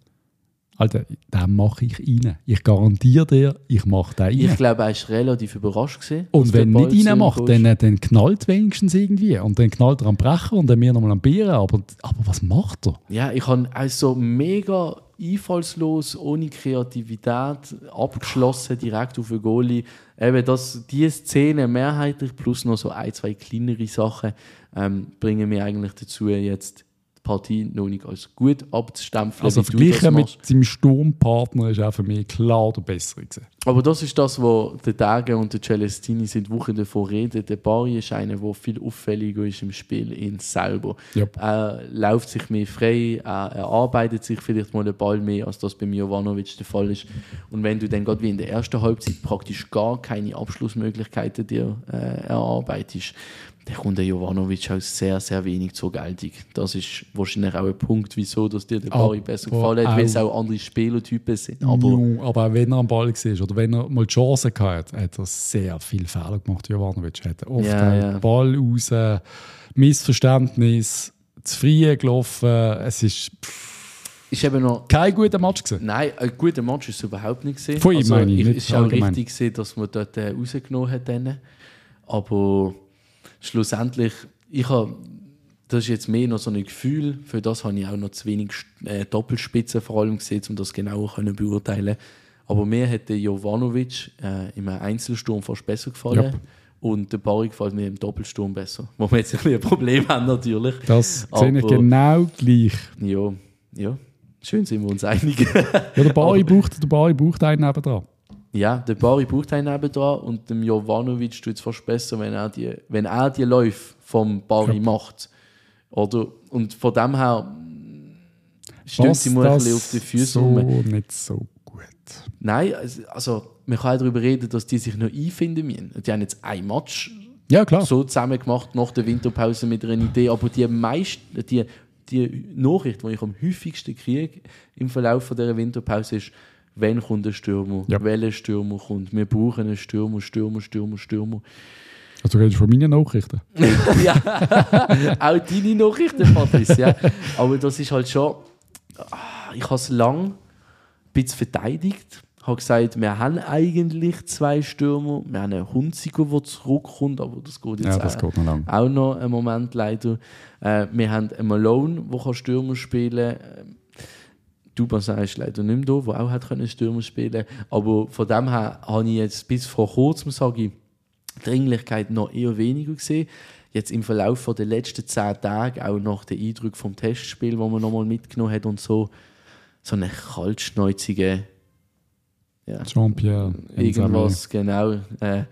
Alter, den mache ich rein. Ich garantiere dir, ich mache den rein. Ich glaube, er war relativ überrascht. Gewesen, und wenn der nicht reinmacht, dann, dann knallt wenigstens irgendwie. Und dann knallt er am Brechen und dann wir nochmal am Bieren. Aber, aber was macht er? Ja, ich habe also mega einfallslos, ohne Kreativität, abgeschlossen, direkt auf den Goalie. Eben, dass diese Szene mehrheitlich plus noch so ein, zwei kleinere Sachen ähm, bringen mich eigentlich dazu, jetzt Partie noch nicht als gut abzustempeln. Also verglichen mit seinem Sturmpartner ist er für mich klar der Bessere gewesen. Aber das ist das, wo der Tage und der Celestini sind Wochen davon reden. Der Bari ist einer, der viel auffälliger ist im Spiel in selber. Yep. Er läuft sich mehr frei, er, er arbeitet sich vielleicht mal den Ball mehr, als das bei Jovanovic der Fall ist. Und wenn du dann gerade wie in der ersten Halbzeit praktisch gar keine Abschlussmöglichkeiten dir äh, erarbeitest, dann kommt der Jovanovic auch sehr, sehr wenig zur Geltung. Das ist wahrscheinlich auch ein Punkt, wieso dass dir der Bari besser gefallen hat, weil es auch andere Spielertypen sind. Aber Aber, aber auch wenn er am Ball war oder wenn er mal die Chance hatte, hat er sehr viele Fehler gemacht. Jovanovic hat oft Ja, den ja. Ball raus, Missverständnis, zu früh gelaufen. Es ist pff, ist eben noch kein guter Match gewesen. Nein, ein guter Match ist es überhaupt nicht gesehen. Von ihm meine ich, es ist auch allgemein. richtig gesehen, dass man dort äh, rausgenommen hat. Dann. Aber schlussendlich, ich habe, das ist jetzt mehr noch so ein Gefühl, für das habe ich auch noch zu wenig äh, Doppelspitzen vor allem gesehen, um das genauer können beurteilen Aber mir hätte Jovanovic äh, im Einzelsturm fast besser gefallen. Ja. Und der Barry gefällt mir im Doppelsturm besser. Wo wir jetzt ein bisschen ein Problem haben, natürlich. Das sehe ich Aber- genau gleich. Ja, ja. Schön sind wir uns einig. Ja, der Bari braucht, der braucht einen nebendran. Ja, der Bari braucht einen nebendran und dem Jovanovic tut es fast besser, wenn er die, wenn er die Läufe vom Bari Ja. macht. Oder? Und von dem her mm, stimmt sie mal ein bisschen auf die Füße so rum. nicht so gut. Nein, also- man kann darüber reden, dass die sich noch einfinden müssen. Die haben jetzt ein Match Ja, klar. so zusammen gemacht nach der Winterpause mit einer Idee, aber die meisten, die, die Nachricht, die ich am häufigsten kriege im Verlauf von dieser Winterpause ist, wenn kommt ein Stürmer, Ja. welcher Stürmer kommt. Wir brauchen einen Stürmer, Stürmer, Stürmer, Stürmer. Also, du redest von meinen Nachrichten. ja, auch deine Nachrichten, Patrice. Ja. Aber das ist halt schon. Ah, Ich habe es lang ein bisschen verteidigt. Ich habe gesagt, wir haben eigentlich zwei Stürmer. Wir haben einen Hunziger, der zurückkommt, aber das geht jetzt Ja, das auch, geht noch auch noch einen Moment leider. Äh, wir haben einen Malone, der Stürmer spielen kann. Dubasa ist leider nicht mehr da, der auch hat können Stürmer spielen Aber von dem her habe ich jetzt bis vor kurzem, sage ich, Dringlichkeit noch eher weniger gesehen. Jetzt im Verlauf der letzten zehn Tage, auch nach den Eindrücken vom Testspiel, wo man nochmal mitgenommen hat und so, so eine kaltschneuzige, ja, Jean-Pierre. irgendwas, genau. Äh,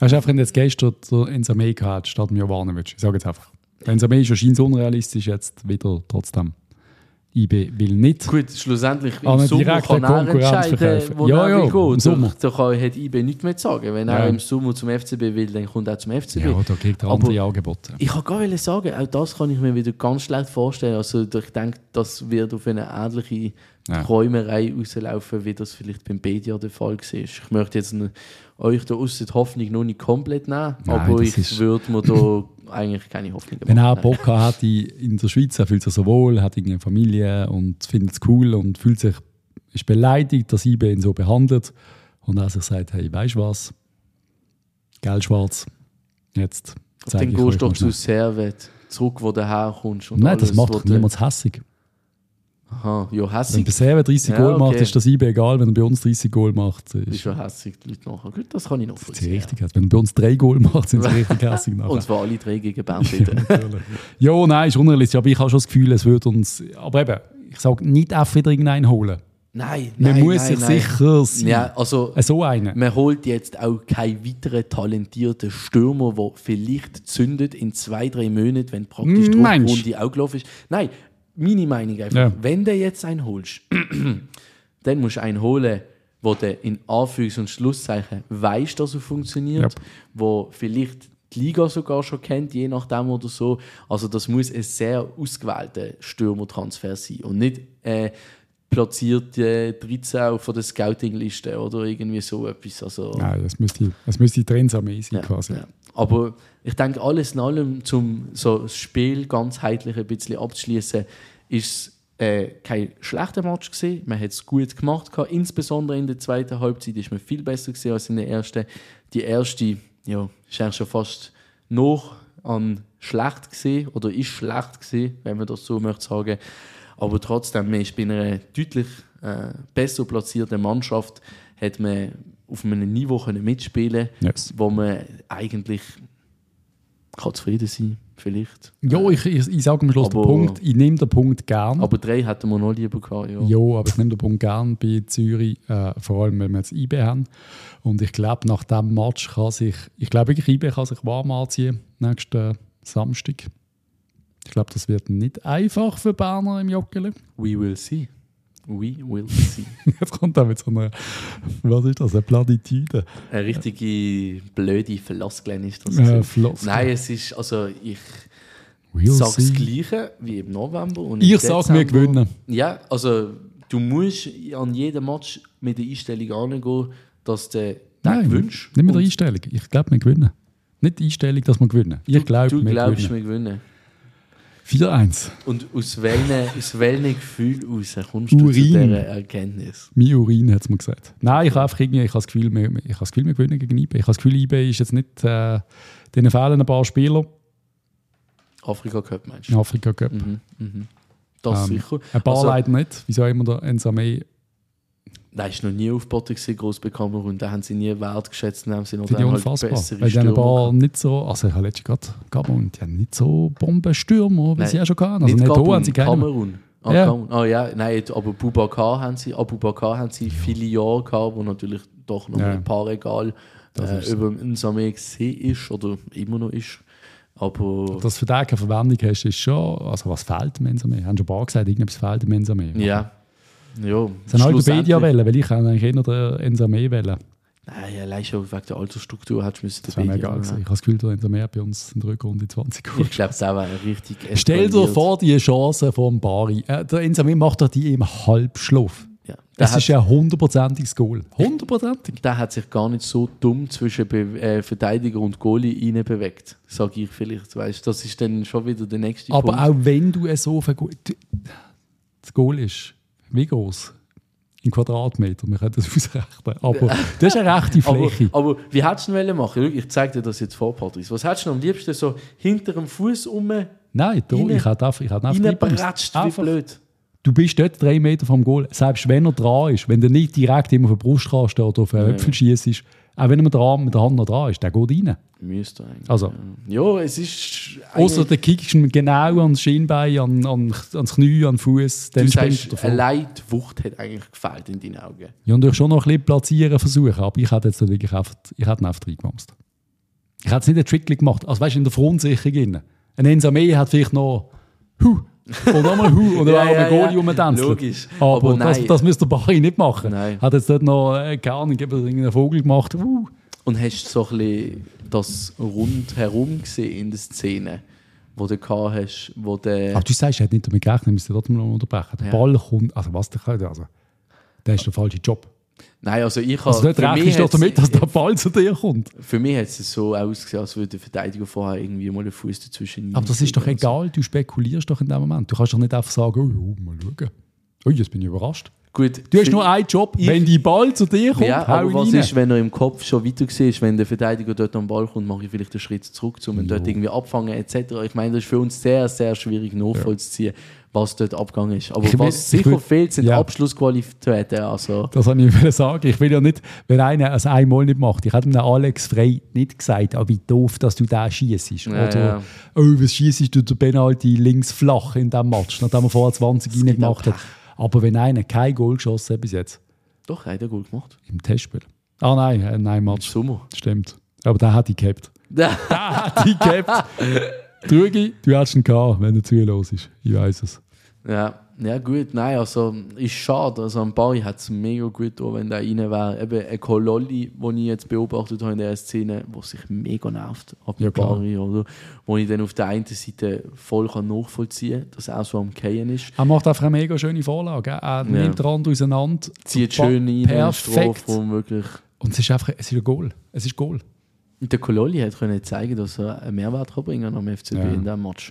Hast du einfach jetzt gestern der Enzame gehabt, statt Jovanovic? Ich sage jetzt einfach. Der Enzame ist wahrscheinlich unrealistisch jetzt wieder trotzdem. IB will nicht. Gut, schlussendlich im Sommer kann er entscheiden, wo Ja, er ja, will gehen. Sommer. Da, kann, hat IB nichts mehr zu sagen. Wenn er Ja. im Sommer zum FCB will, dann kommt er zum FCB. Ja, da kriegt er Aber- andere Angebote. Ich kann gar nicht sagen, auch das kann ich mir wieder ganz schlecht vorstellen. Also ich denke, das wird auf eine ähnliche Ja. Träumerei rauslaufen, wie das vielleicht beim Bedia der Fall war. Ich möchte jetzt euch da aus die Hoffnung noch nicht komplett nehmen, Nein, aber das ich würde mir da eigentlich keine Hoffnung Wenn er machen. Bock hat in der Schweiz, er fühlt sich so wohl, hat irgendwie eine Familie und findet es cool und fühlt sich, ist beleidigt, dass IB ihn so behandelt. Und er sich sagt, hey, weißt du was? Geld schwarz. Jetzt zeige Dann ich euch gehst du doch zu. Servet, zurück, wo du herkommst. Und Nein, das alles, macht doch du- niemand hässig. Aha, ja, Wenn hässig. der Serve 30 Ja, Goal macht, okay. ist das IB egal. Wenn er bei uns 30 Goal macht, ist ist schon hässig, die Leute nachher. Gut, das kann ich noch verstehen. richtig hässig. Wenn er bei uns drei Goal macht, sind sie richtig hässig nachher. Und zwar alle drei gegen Bern wieder. Ja, nein, ist unrealistisch. Aber ich habe schon das Gefühl, es würde uns. Aber eben, ich sage nicht einfach wieder irgendeinen holen. nein, Man nein, muss nein, sich nein. sicher sein. Ja, also So einen. man holt jetzt auch keinen weiteren talentierten Stürmer, der vielleicht zündet in zwei, drei Monaten, wenn praktisch die? Rückrunde auch gelaufen ist. Nein, meine Meinung einfach. Ja. Wenn du jetzt einen holst, dann musst du einen holen, wo der in Anführungs- und Schlusszeichen weiß, dass er funktioniert, Yep. wo vielleicht die Liga sogar schon kennt, je nachdem oder so. Also das muss ein sehr ausgewählter Stürmertransfer sein und nicht äh, platziert äh, 13 von der Scouting-Liste oder irgendwie so etwas. Also, Nein, es müsste, es müsste Trainsarmee sein ja, quasi. ja. Aber ich denke, alles in allem, zum so das Spiel ganzheitlich ein bisschen abzuschließen, ist es äh, kein schlechter Match gesehen. Man hat es gut gemacht. Gehabt. Insbesondere in der zweiten Halbzeit ist man viel besser gewesen als in der ersten. Die erste ja, ist eigentlich schon fast noch an schlecht gesehen oder ist schlecht gesehen, wenn man das so möchte sagen. Aber trotzdem, man ist bei einer deutlich äh, besser platzierten Mannschaft hat man auf einem Niveau können mitspielen, Yes. wo man eigentlich kann zufrieden sein, vielleicht. Ja, ich, ich, ich sage am Schluss den Aber- Punkt, ich nehme den Punkt gern. Aber drei hätten wir noch lieber gehabt. Ja. Ja, aber ich nehme den Punkt gern bei Zürich, äh, vor allem, weil wir jetzt IB haben. Und ich glaube, nach diesem Match kann sich, ich glaube wirklich, IB kann sich warm anziehen, nächsten Samstag. Ich glaube, das wird nicht einfach für Berner im Joggeli. We will see. We will see. Jetzt kommt er mit so einer, was ist das, eine Platitüde. Eine richtige blöde Floskel ist das. Äh. Nein, es ist, also ich We'll sage das. Gleiche wie im November. Und Ich sage, wir gewinnen. Ja, also du musst an jedem Match mit der Einstellung angehen, dass du Nein, den wünschst. nicht mit der Einstellung. Ich glaube, wir gewinnen. Nicht die Einstellung, dass wir gewinnen. Ich glaube, Du wir wir gewinnen. 4-1. Und aus welchen Gefühl raus kommst du zu Urin. dieser Erkenntnis? Mein Urin hat es mir gesagt. Nein, ich habe einfach irgendwie, ich habe das Gefühl, wir, ich habe das Gefühl, wir gewinnen gegen IB. Ich habe das Gefühl, IB ist jetzt nicht, äh, denen fehlen ein paar Spieler Afrika Cup meinst du? Afrika Cup. Mhm, mhm. Das Ähm, sicher. Ein paar Also- leider nicht. Wieso immer der Ensame Da ist noch nie aufgeboten gewesen, groß bei Kamerun. Da haben sie nie wertgeschätzt. Dann haben sie noch finde dann halt bessere Weil die haben paar nicht so, also ich habe letztens gerade Gabon, die haben nicht so Bombenstürmer, wie Nein, sie auch schon hatten. Also nicht nicht Gabun, haben sie keine. Kamerun. Ah, Ja. Kamerun. Ah ja, nein, aber Bubakar haben sie, Abubakar haben sie viele Jahre gehabt, wo natürlich doch noch Ja. ein paar Regal äh, so. über den gesehen ist oder immer noch ist. Aber Dass du für den keine Verwendung hast, ist schon, also was fehlt dem Ensame? Haben schon ein paar gesagt, irgendetwas fehlt dem Ensame. ja, ja. Das haben halt Wikipedia wählen, weil ich kann eigentlich eher den Ensame wählen. Nein, allein schon wegen der Altersstruktur hättest du müssen Das wäre mir egal gewesen. Ich habe das Gefühl, der Ensame hat bei uns in der Rückrunde 20 geholt. Ich glaube, das wäre richtig Stell dir vor, die Chance vom Bari. Äh, der Ensame macht doch die im Halbschlaf. Ja. Das ist ja ein hundertprozentiges Goal. Hundertprozentig. der hat sich gar nicht so dumm zwischen Be äh, Verteidiger und Goalie rein bewegt, sage ich vielleicht. Weißt, das ist dann schon wieder der nächste Aber Punkt. auch wenn du es so vergut. Das Goal ist wie groß? In Quadratmeter. Wir können das ausrechnen. Aber das ist eine rechte Aber, Fläche. aber wie hättest du denn machen? Ich zeige dir das jetzt vor, Patrice. Was hättest du am liebsten so hinter dem Fuß um Nein, da, rein- ich hätte einfach, ich hätte einfach reinbratscht, wie Einfach. blöd. Du bist dort drei Meter vom Goal. Selbst wenn er dran ist, wenn du nicht direkt immer auf der Brust kannst oder auf einen Ja. Äpfel schießt, auch wenn er mit der, Arm, mit der Hand noch dran ist, der geht rein. Müsste eigentlich. Also, Ja, es ist. außer der kickst ihn genau ans Schienbein, an, an, ans Knie, an den Fuß, Du er sagst, davon. allein die Wucht hat eigentlich gefehlt in deinen Augen. Ja, und ich schon noch ein bisschen platzieren versuchen, aber ich hätte jetzt wirklich einfach, ich hätte ihn einfach reingewamst. Ich hätte es nicht einen Trickli gemacht. Also weißt du, in der Verunsicherung. drin. Ein Ensame hat vielleicht noch Hu und nochmal Hu oder Ja, auch ja, Goalie ja. rumtänzelt. Logisch. Aber, Aber das, das müsste der Barry nicht machen. Nein. Hat jetzt dort noch, äh, keine Ahnung, irgendeinen Vogel gemacht. Uh. Und hast du so ein bisschen das rundherum gesehen in der Szene, wo du gehabt hast, wo der. Aber du sagst, er hat nicht damit gerechnet, wir müssen trotzdem noch unterbrechen. Der Ja. Ball kommt, also was der kann, also, der ist der falsche Job. Nein, also ich Also habe. dort rechnest du doch damit, dass der Ball zu dir kommt. Für mich hat es so ausgesehen, als würde der Verteidiger vorher irgendwie mal den Fuß dazwischen Aber das ist doch egal, du spekulierst doch in dem Moment. Du kannst doch nicht einfach sagen, oh, ja, mal schauen. Oh, jetzt bin ich überrascht. Gut, Du hast nur einen Job, ich- wenn die Ball zu dir kommt, Ja, aber was rein. ist, wenn er im Kopf schon weiter ist, wenn der Verteidiger dort am Ball kommt, mache ich vielleicht einen Schritt zurück, um ihn dort irgendwie abfangen etc. Ich meine, das ist für uns sehr, sehr schwierig nachvollziehen, was dort abgegangen ist. Aber Ich will- was ich sicher will- fehlt, sind ja. Abschlussqualitäten. Also, Das wollte ich sagen. Ich will ja nicht, wenn einer es einmal nicht macht. Ich hätte dem Alex Frey nicht gesagt, ah, wie doof, dass du da schießt. Ja, Oder, ja. oh, was schießt du den Penalty links flach in diesem Match, nachdem er vorher 20 rein gemacht hat. Aber wenn einer kein Goal geschossen hat bis jetzt, doch, er hat er gut gemacht. im Testspiel. Ah nein, äh, nein, Match. Sommer. Stimmt. Aber der hat die gehabt. Der hat die gehabt. Trügi, du hättest ihn gehabt, wenn er zuhörst. Ich weiß es. Ja, ja gut, nein, also ist schade. Also am Bari hat es mega gut getan, wenn der rein wäre. Eben ein Kololli, den ich jetzt beobachtet habe in der Szene, der sich mega nervt ab Ja, dem. Bari, oder? Wo ich dann auf der einen Seite voll kann nachvollziehen kann, dass er auch so am Gehen ist. Er macht einfach eine mega schöne Vorlage. Er nimmt den Rand auseinander. Zieht schön rein, Perfekt. Strafraum, wirklich. Und es ist einfach es ist ein Goal. Es ist Goal. Und der Kololli hat können zeigen, dass er einen Mehrwert kann bringen am FCB Ja. in diesem Match.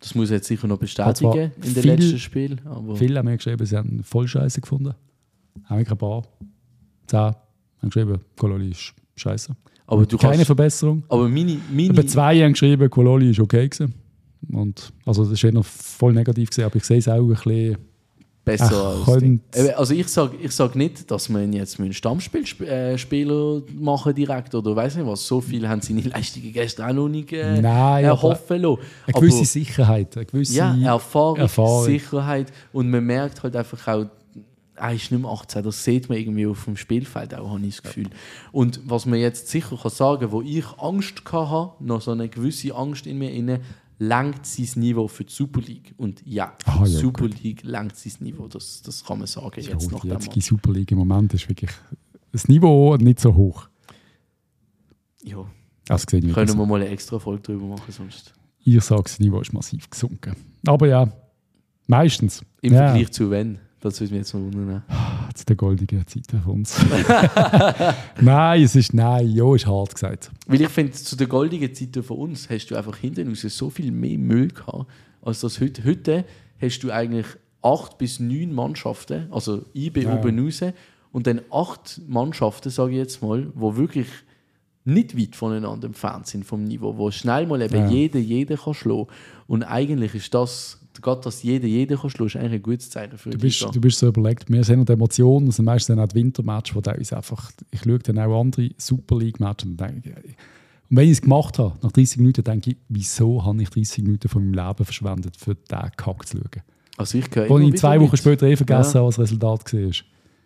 Das muss er jetzt sicher noch bestätigen in den viel- letzten Spielen. Aber Viele haben mir geschrieben, sie haben voll Scheiße gefunden. Haben wir ein paar. Zehn haben geschrieben, Kololi ist scheiße. aber du Keine kannst. Verbesserung. Aber meine, meine, Über zwei haben geschrieben, Kololi ist okay gewesen. Und, also das war eher voll negativ, gewesen, aber ich sehe es auch ein bisschen. Besser Ach, als Also ich sage ich sag nicht, dass man jetzt einen Stammspieler machen direkt oder weiß nicht was. So viel haben seine Leistungen gestern auch noch nicht äh, Nein, aber erhoffen lassen. eine Aber- gewisse Sicherheit. Eine gewisse ja, Erfahrung, Erfahrung. Sicherheit und man merkt halt einfach auch, er ist nicht mehr 18, das sieht man irgendwie auf dem Spielfeld auch, habe ich das Gefühl. Und was man jetzt sicher kann sagen, wo ich Angst hatte, noch so eine gewisse Angst in mir inne, langt sein Niveau für die Super League. Und ja, Ah, ja, Super League langt sein Niveau, das, das kann man sagen Ja, jetzt die jetzige. Super League im Moment ist wirklich das Niveau nicht so hoch. Ja, Das sehe ich nicht können wir mal eine extra Folge drüber machen sonst. Ich sage, das Niveau ist massiv gesunken. Aber ja, meistens. Im ja, Vergleich zu wenn, das würde mich jetzt noch wundern. Zu der goldenen Zeit für uns. nein, es ist, nein, ja, ist hart gesagt. Weil ich finde, zu den goldigen Zeiten von uns hast du einfach hinten raus so viel mehr Müll gehabt, als das heute. Heute hast du eigentlich acht bis neun Mannschaften, also IB Ja. oben raus, und dann acht Mannschaften, sage ich jetzt mal, wo wirklich nicht weit voneinander entfernt sind vom Niveau, wo schnell mal eben Ja. jeder jeden kann schlagen. Und eigentlich ist das, gerade dass jeder jeden kann schlagen, ist eigentlich ein gutes Zeichen für Du bist, du bist so überlegt, wir sehen noch die Emotionen, sind meistens dann auch die Wintermatch, wo uns einfach, ich schaue dann auch andere Super League-Matches und denke, und wenn ich es gemacht habe, nach 30 Minuten denke ich, wieso habe ich 30 Minuten von meinem Leben verschwendet, für diesen Kack zu schauen? Also ich Wo ich zwei Wochen später eh vergessen Ja. habe, was das Resultat war.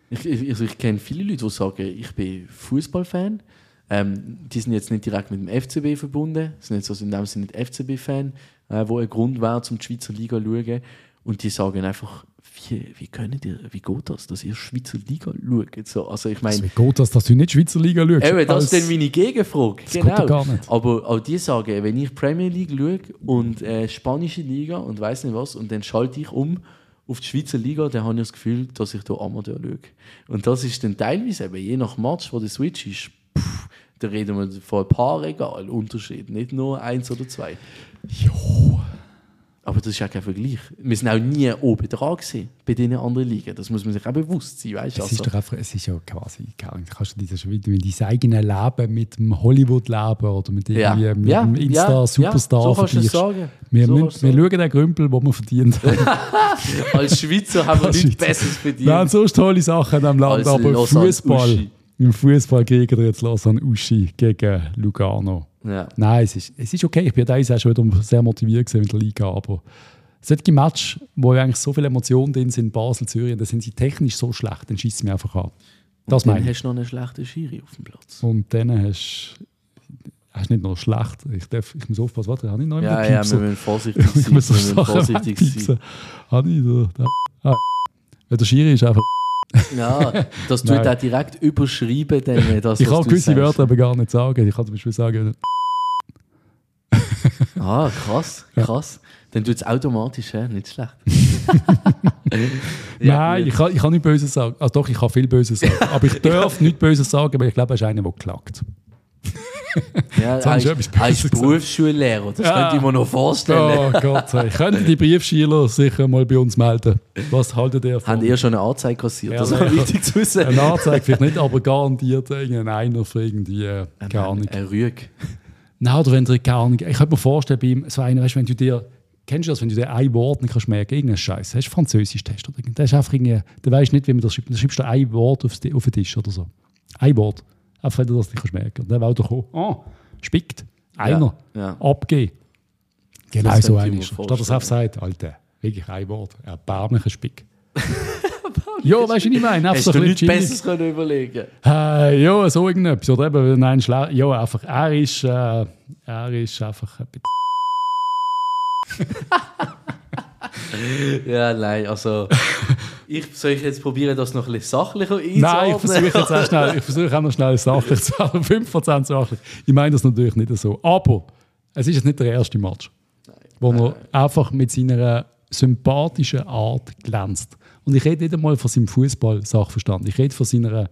Ich, ich, also ich kenne viele Leute, die sagen, ich bin Fußballfan. Ähm, die sind jetzt nicht direkt mit dem FCB verbunden, sind jetzt also in dem Sinne nicht FCB-Fan, äh, wo ein Grund wäre, zum die Schweizer Liga zu schauen. Und die sagen einfach, wie, wie, könnt ihr, wie geht das, dass ihr Schweizer Liga schaut? So, also ich meine, Wie geht das, dass du nicht Schweizer Liga schaust? Eben, das ist dann meine Gegenfrage. Das geht doch gar nicht. Aber auch die sagen, wenn ich Premier League schaue und äh, spanische Liga und weiß nicht was, und dann schalte ich um auf die Schweizer Liga, dann habe ich das Gefühl, dass ich da Amateur schaue. Und das ist dann teilweise eben, je nach Match, wo der Switch ist, da reden wir von ein paar Regal Unterschied, nicht nur eins oder zwei. Jo. Aber das ist ja kein Vergleich. Wir sind auch nie oben dran gewesen bei diesen anderen Ligen. Das muss man sich auch bewusst sein, weißt? Es ist doch einfach, es ist ja quasi, kannst du dieses schon wieder mit deinem eigenen Leben, mit dem Hollywood-Leben oder mit, Ja. irgendwie, mit Ja, dem Insta-Superstar ja, so vergleichst. sagen. Wir, So wir, du wir sagen. schauen den Grümpel, den wir verdient haben. Als Schweizer haben wir nichts. Besseres verdient. Wir haben sonst tolle Sachen in diesem Land, Als aber Fußball. Im Fußball kriegen wir jetzt Lausanne Uschi gegen Lugano. Ja. Nein, es ist, es ist okay. Ich bin teilweise auch schon wieder sehr motiviert mit der Liga, aber solche Match, wo eigentlich so viele Emotionen drin sind, Basel, Zürich, da sind sie technisch so schlecht, dann schießt es mir einfach an. Das Und dann meine ich. hast du noch einen schlechten Schiri auf dem Platz. Und dann hast hast nicht noch schlecht. Ich, darf, ich muss aufpassen, warte, habe ich noch Ja, ja, wir müssen vorsichtig sein. ich muss so wir müssen vorsichtig sein. Habe ich da, da. Ah. Der Schiri ist einfach... Ja, das tut Nein. auch direkt überschreiben. Dann, das, ich kann du gewisse. Wörter aber gar nicht sagen. Ich kann zum Beispiel sagen... Ah, krass, krass. Dann tut es automatisch, hä? nicht schlecht. Nein, ich kann, ich kann nicht Böses sagen. Also doch, ich kann viel Böses sagen. aber ich darf nicht Böses sagen, weil ich glaube, er ist einer, der klagt. Ja, Jetzt ich Böses gesagt. Berufsschullehrer, das Ja. könnte ich mir noch vorstellen. Oh Gott sei Dank. Könnten die Briefschüler sicher mal bei uns melden? Was haltet ihr von? Haben ihr schon eine Anzeige kassiert? Ja, das ist wichtig zu wissen. Eine Anzeige vielleicht nicht, aber garantiert irgendein einer für irgendwie, äh, keine Ahnung. Ein Rüeg. Nein, oder wenn du keine Ahnung, ich könnte mir vorstellen, bei ihm, so einer, weißt, wenn du dir, kennst du das, wenn du dir ein Wort nicht kannst merken, irgendeinen Scheiß, hast du Französisch-Test oder irgend, das ist einfach irgendwie, du weißt nicht, wie man das schreibt, dann schreibst du ein Wort auf den Tisch oder so. Ein Wort. Einfach, wenn du das nicht kannst merken. Und dann will er kommen, oh, spickt, einer, Ja. abgeben. Genau Das so einer ist. Statt dass er sagt, Alter, wirklich ein Wort, erbärmlicher Spick. ja, weißt du, was ich meine? Einfach Hast so du nichts. Besseres können überlegen Äh, ja, so irgendetwas. Oder eben, nein, schle- ja, einfach, er ist, äh, er ist einfach ein bisschen Ja, nein, also. ich soll ich jetzt probieren, das noch ein bisschen sachlicher einzuordnen? Nein, ich versuche jetzt auch schnell, ich versuche auch noch schnell sachlich zu werden. 5% sachlich. Ich meine das natürlich nicht so. Aber es ist jetzt nicht der erste Match, wo er einfach mit seiner sympathischen Art glänzt. Und ich rede nicht einmal von seinem Fußball-Sachverstand. Ich rede von seiner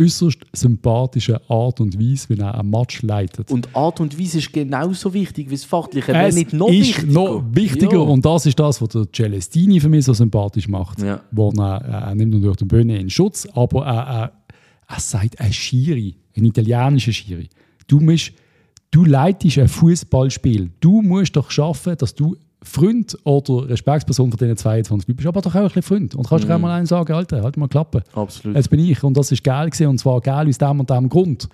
äußerst sympathische Art und Weise, wie er ein Match leitet. Und Art und Weise ist genauso wichtig wie das Fachliche, wenn es nicht noch ist wichtiger. noch wichtiger Ja. und das ist das, was der Celestini für mich so sympathisch macht. Ja. Wo er, er nimmt natürlich den Böhne in Schutz, aber er, er, er sagt ein Schiri, ein italienischer Schiri. Du musst, du leitest ein Fußballspiel. Du musst doch schaffen, dass du Freund oder Respektsperson von diesen 22 Leuten bist, aber doch auch ein bisschen Freund. Und kannst du auch mal einen sagen, Alter, halt mal Klappe. Absolut. Jetzt bin ich und das ist geil gewesen, und zwar geil aus dem und dem Grund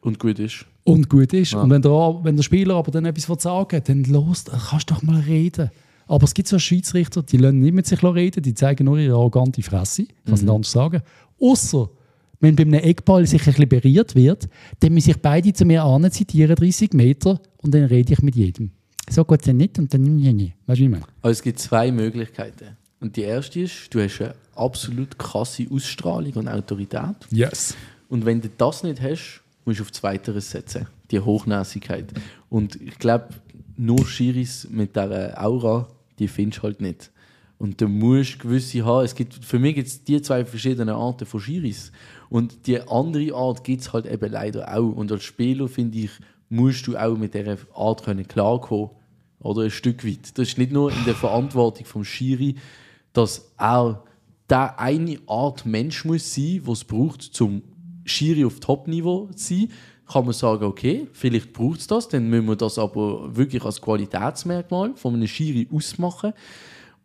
Und gut ist. und gut ist. Und wenn der, wenn der Spieler aber dann etwas sagen dann los, dann kannst du doch mal reden. Aber es gibt so Schiedsrichter, die lassen nicht mit sich reden, die zeigen nur ihre arrogante Fresse. Ich kann es nicht anders sagen. Außer wenn bei einem Eckball sich ein bisschen wird, dann müssen sich beide zu mir anziehen, 30 Meter, und dann rede ich mit jedem. So geht es ja nicht und dann nie, nie. Weißt du, wie ich meine? Also es gibt zwei Möglichkeiten. Und die erste ist, du hast eine absolut krasse Ausstrahlung und Autorität. Yes. Und wenn du das nicht hast, musst du auf Zweiteres setzen. Die Hochnäsigkeit. Und ich glaube, nur Schiris mit dieser Aura, die findest du halt nicht. Und du musst gewisse haben. Es gibt, für mich gibt es die zwei verschiedenen Arten von Schiris. Und die andere Art gibt es halt eben leider auch. Und als Spieler, finde ich, musst du auch mit dieser Art können klarkommen. Oder ein Stück weit. Das ist nicht nur in der Verantwortung vom Schiri, dass er der eine Art Mensch muss sein, was braucht, zum Schiri auf Top-Niveau zu sein. Kann man sagen, okay, vielleicht braucht es das, dann müssen wir das aber wirklich als Qualitätsmerkmal von einem Schiri ausmachen.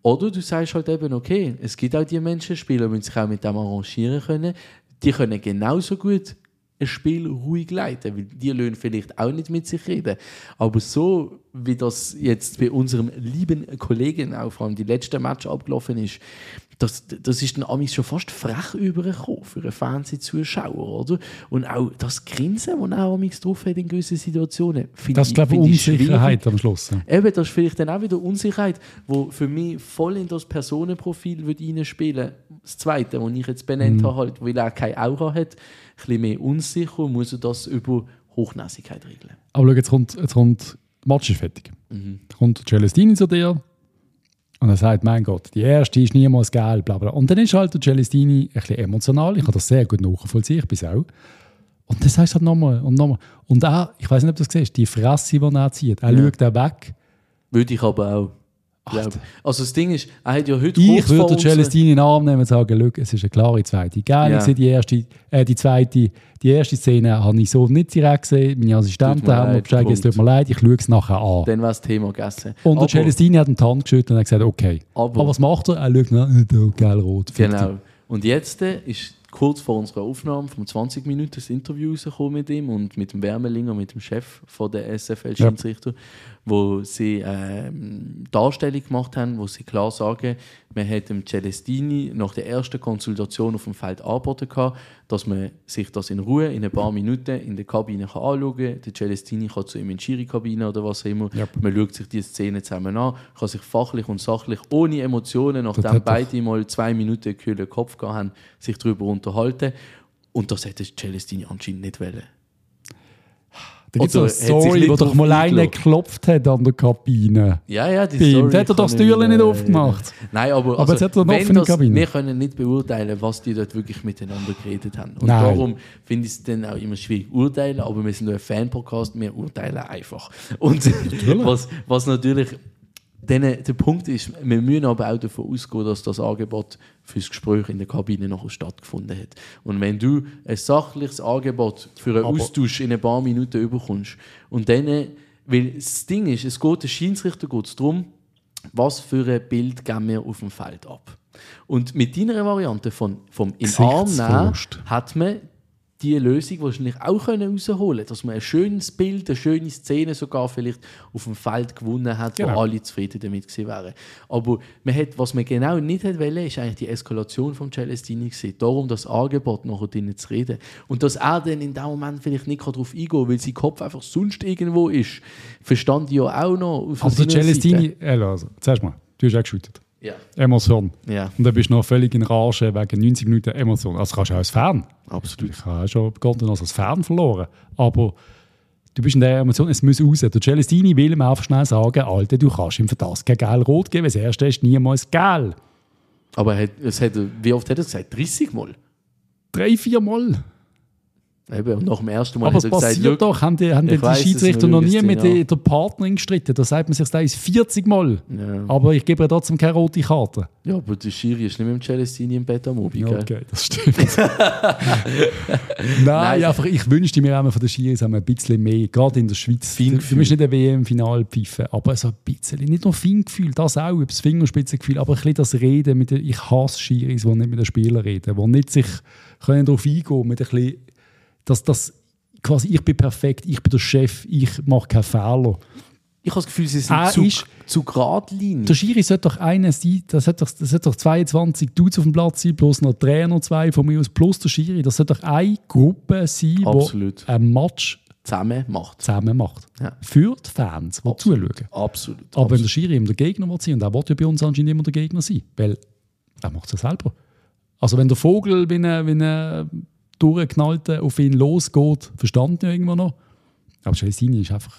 Oder du sagst halt eben, okay, es gibt auch die Menschen, Spieler müssen sich auch mit dem arrangieren können. Die können genauso gut ein Spiel ruhig leiten, weil die lösen vielleicht auch nicht mit sich reden. Aber so, wie das jetzt bei unserem lieben Kollegen auch vor allem die letzte Match abgelaufen ist, das, das ist dann amigs schon fast frech übergekommen für einen Fernsehzuschauer, oder? Und auch das Grinsen, das er amigs drauf hat in gewissen Situationen, finde Das ist, glaube ich. Unsicherheit am Schluss. Eben, das ist vielleicht dann auch wieder Unsicherheit, wo für mich voll in das Personenprofil wird reinspielen Das zweite, das ich jetzt benannt habe, halt, weil er keine Aura hat, bisschen mehr unsicher, muss er das über Hochnäsigkeit regeln. Aber schau, jetzt kommt, jetzt kommt, der Match ist fertig. Jetzt kommt Celestini zu dir und er sagt, mein Gott, die erste ist niemals geil, bla bla. Und dann ist halt der Celestini ein bisschen emotional. Ich kann das sehr gut nachvollziehen, ich bin auch. Und dann sagst du halt nochmal und nochmal. Und er, ich weiß nicht, ob du das siehst, die Fresse, die er zieht, er Ja. schaut da weg. Würde ich aber auch. Glaub. Also das Ding ist, er hat ja heute Ich kurz würde Celestini in den Arm nehmen und sagen, es ist eine klare zweite. Geil, Ja. die erste, äh, die zweite, die erste Szene habe ich so nicht direkt gesehen. Meine Assistenten haben mir gesagt, es tut mir leid, ich schaue es nachher an. Dann war das Thema gegessen. Und der Aber- Celestini hat ihm die Hand geschüttelt und hat gesagt, okay. Aber- Aber, was macht er? Er schaut nach, äh, da, geil, rot. Genau. Und jetzt äh, ist kurz vor unserer Aufnahme vom 20 Minuten das Interview rausgekommen mit ihm und mit dem Wärmelinger, mit dem Chef von der SFL Schiedsrichter, wo sie ähm, Darstellung gemacht haben, wo sie klar sagen, man hat dem Celestini nach der ersten Konsultation auf dem Feld angeboten dass man sich das in Ruhe in ein paar Minuten in der Kabine kann anschauen kann. Der Celestini kann zu ihm in die Schiri-Kabine oder was auch immer. Yep. Man schaut sich die Szene zusammen an, kann sich fachlich und sachlich ohne Emotionen, nachdem beide mal zwei Minuten kühlen Kopf gehabt haben, sich darüber unterhalten. Und das hätte Celestini anscheinend nicht wollen. Da gibt es eine Story, wo doch mal einer geklopft hat an der Kabine. Ja, ja, die Bei. Story hat er doch das Türchen nicht äh, aufgemacht. Nein, aber, Aber also, jetzt hat er eine offene das, Kabine. wir können nicht beurteilen, was die dort wirklich miteinander geredet haben. Und Nein. darum finde ich es dann auch immer schwierig urteilen, aber wir sind nur ein Fan-Podcast, wir urteilen einfach. Und was, was natürlich dann, der Punkt ist, wir müssen aber auch davon ausgehen, dass das Angebot fürs Gespräch in der Kabine nachher stattgefunden hat. Und wenn du ein sachliches Angebot für einen Aber- Austausch in ein paar Minuten überkommst und dann, weil das Ding ist, es geht, der Schiedsrichter geht darum, was für ein Bild geben wir auf dem Feld ab. Und mit deiner Variante von, vom in Arm nehmen, hat man die Lösung wahrscheinlich auch können rausholen dass man ein schönes Bild, eine schöne Szene sogar vielleicht auf dem Feld gewonnen hat, Genau. wo alle zufrieden damit gewesen wären. Aber man hat, was man genau nicht hat wollen, ist eigentlich die Eskalation von Celestini gewesen. Darum das Angebot nachher drinnen zu reden. Und dass er dann in dem Moment vielleicht nicht darauf eingehen kann, weil sein Kopf einfach sonst irgendwo ist, verstand ich ja auch noch. Der seiner Celestini, also, zuerst mal, du hast auch geschüttet. Ja. Emotion. ja, Und dann bist du noch völlig in Rage wegen 90 Minuten Emotion. Also kannst du auch als Fan. absolut. Ich habe schon begonnen als Fan verloren. Aber du bist in der Emotion, es muss raus. Der Celestini will ihm einfach schnell sagen, Alter, du kannst ihm für das kein Gel-Rot geben. Das erste ist niemals Gel. Aber er hat, es hat, wie oft hat er es gesagt? 30 Mal? Drei, vier Mal. Eben, und nach dem ersten Mal Aber es er gesagt, passiert «Schau, doch, haben die, haben die, weiss, Schiedsrichter noch nie mit dir der, der Partnerin gestritten. Da sagt man sich das 40 Mal. Ja. Aber ich gebe trotzdem keine rote Karte. Ja, aber der Schiri ist nicht mit dem Celestini im Bett am Abend, Ja, gell? okay, das stimmt. Nein, einfach, ich wünschte mir auch von den Schiris ein bisschen mehr, gerade in der Schweiz. Du, du Feingefühl. musst nicht ein WM-Final pfeifen, aber so ein bisschen, nicht nur Feingefühl, das auch, das Fingerspitzengefühl, aber ein bisschen das Reden mit den, ich hasse Schiris, die nicht mit den Spielern reden, die nicht sich können darauf eingehen mit ein bisschen, dass das quasi, ich bin perfekt, ich bin der Chef, ich mache keine Fehler. Ich habe das Gefühl, sie sind Ah, zu, ist- zu geradlinig. Der Schiri sollte doch einer sein, das sollte doch, das sollte doch 22 Dudes auf dem Platz sein, plus noch Trainer zwei von mir aus, plus der Schiri. Das sollte doch eine Gruppe sein, die Absolut. ein Match Zusammen macht. zusammen macht. Ja. Für die Fans, die zuschauen. Absolut. Aber wenn absolut. der Schiri immer der Gegner sein, und er will ja bei uns anscheinend immer der Gegner sein, weil er macht es ja selber. Also wenn der Vogel wie ein, wie ein durchgeknallter auf ihn losgeht, verstand ja irgendwo noch. Aber Celestini ist einfach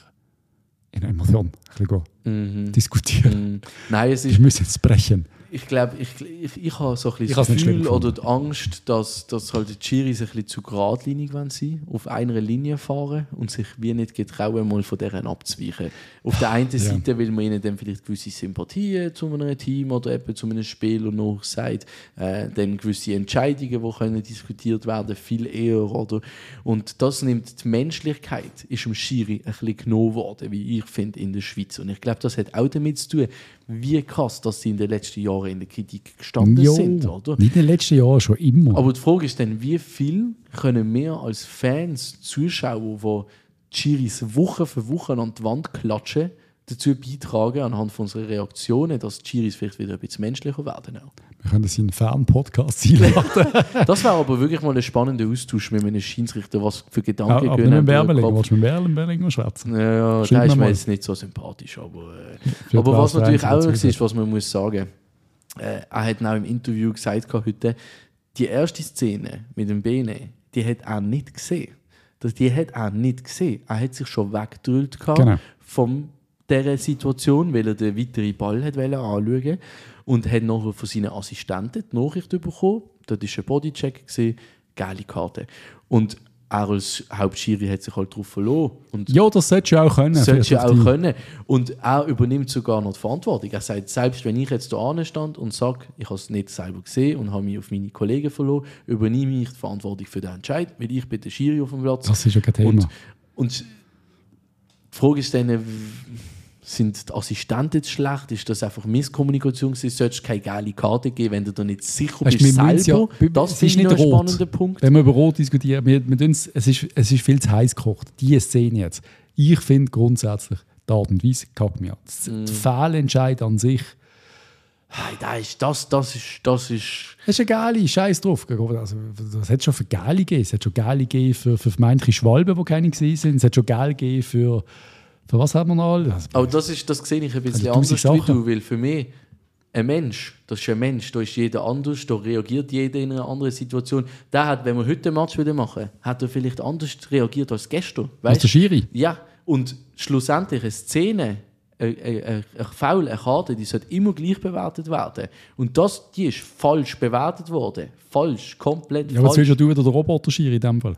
in einer Emotion. Ein bisschen Mhm. diskutieren. Mm. Nein, es Ich ist, muss jetzt brechen. Ich glaube, ich, ich, ich habe so ein bisschen das Gefühl oder die Angst, dass, dass halt die Chiris ein bisschen zu geradlinig wollen sein, auf einer Linie fahren und sich wie nicht getrauen, mal von deren abzuweichen. Auf der einen Seite will man ihnen dann vielleicht gewisse Sympathien zu einem Team oder eben zu einem Spieler noch sagt, äh, dann gewisse Entscheidungen, die können diskutiert werden, viel eher, oder? Und das nimmt die Menschlichkeit, ist dem Schiri ein bisschen genommen worden, wie ich finde, in der Schweiz. Und ich glaube, das hat auch damit zu tun, wie krass, dass sie in den letzten Jahren in der Kritik gestanden Jo, sind, oder? Nicht in den letzten Jahren, schon immer. Aber die Frage ist dann, wie viel können wir als Fans, Zuschauer, die Chiris Woche für Woche an die Wand klatschen, dazu beitragen, anhand von unserer Reaktionen, dass die Chiris vielleicht wieder ein bisschen menschlicher werden. Auch. Wir können das in einen Fan-Podcast einladen. Das wäre aber wirklich mal ein spannender Austausch mit einem Schiedsrichter, was für Gedanken aber gehen nicht mit. Kopf. Willst du mit mal schwätzen? Ja, ja Schreib der ist mir mal. jetzt nicht so sympathisch. Aber, äh, aber was natürlich auch ist, was man muss sagen, äh, er hat auch im Interview gesagt heute, die erste Szene mit dem Bene, die hat er nicht gesehen. Das, die hat er nicht gesehen. Er hat sich schon weggedrückt Genau. von dieser Situation, weil er den weiteren Ball hat anschauen und hat nachher von seinen Assistenten die Nachricht bekommen. Dort war ein Bodycheck, geile Karte. Und er als Hauptschiri hat sich halt darauf verloren. Und Ja, das solltest du auch können. Solltest du auch die- können. Und er übernimmt sogar noch die Verantwortung. Er sagt, selbst wenn ich jetzt da stand und sage, ich habe es nicht selber gesehen und habe mich auf meine Kollegen verloren, übernehme ich die Verantwortung für den Entscheid, weil ich bin der Schiri auf dem Platz. Das ist ja kein Thema. Und, und die Frage ist dann, sind die Assistenten schlecht? Ist das einfach Misskommunikation? gewesen? Solltest du keine geile Karte geben, wenn du da nicht sicher Weißt bist selber? ja- das ist ich nicht ein rot. spannender Punkt. Wenn wir über Rot diskutieren, wir, wir es, ist, es ist viel zu heiß gekocht. Diese Szene jetzt. Ich finde grundsätzlich, die Art und Weise kackt mir an. Mm. Der Fehlentscheid an sich, Hey, das, ist, das, das ist... Das ist das ist eine geile Scheiß drauf. Also, das hat schon für geile gegeben. Es hat schon geile gegeben für, für vermeintliche Schwalben, die keine gesehen sind. Es hat schon geil gegeben für, für was haben wir noch alle? Also, Aber das, ist, das sehe ich ein bisschen Also anders wie Sachen. du, weil für mich ein Mensch, das ist ein Mensch, da ist jeder anders, da reagiert jeder in einer anderen Situation. Der hat, wenn wir heute einen Match wieder machen, hat er vielleicht anders reagiert als gestern. Weißt? der Schiri? Ja, und schlussendlich eine Szene, ein, ein, ein ein Foul, eine Karte, die sollte immer gleich bewertet werden. Und das, die ist falsch bewertet worden. Falsch, komplett Ja, aber falsch. zwischen du oder der Roboter-Schiri in dem Fall.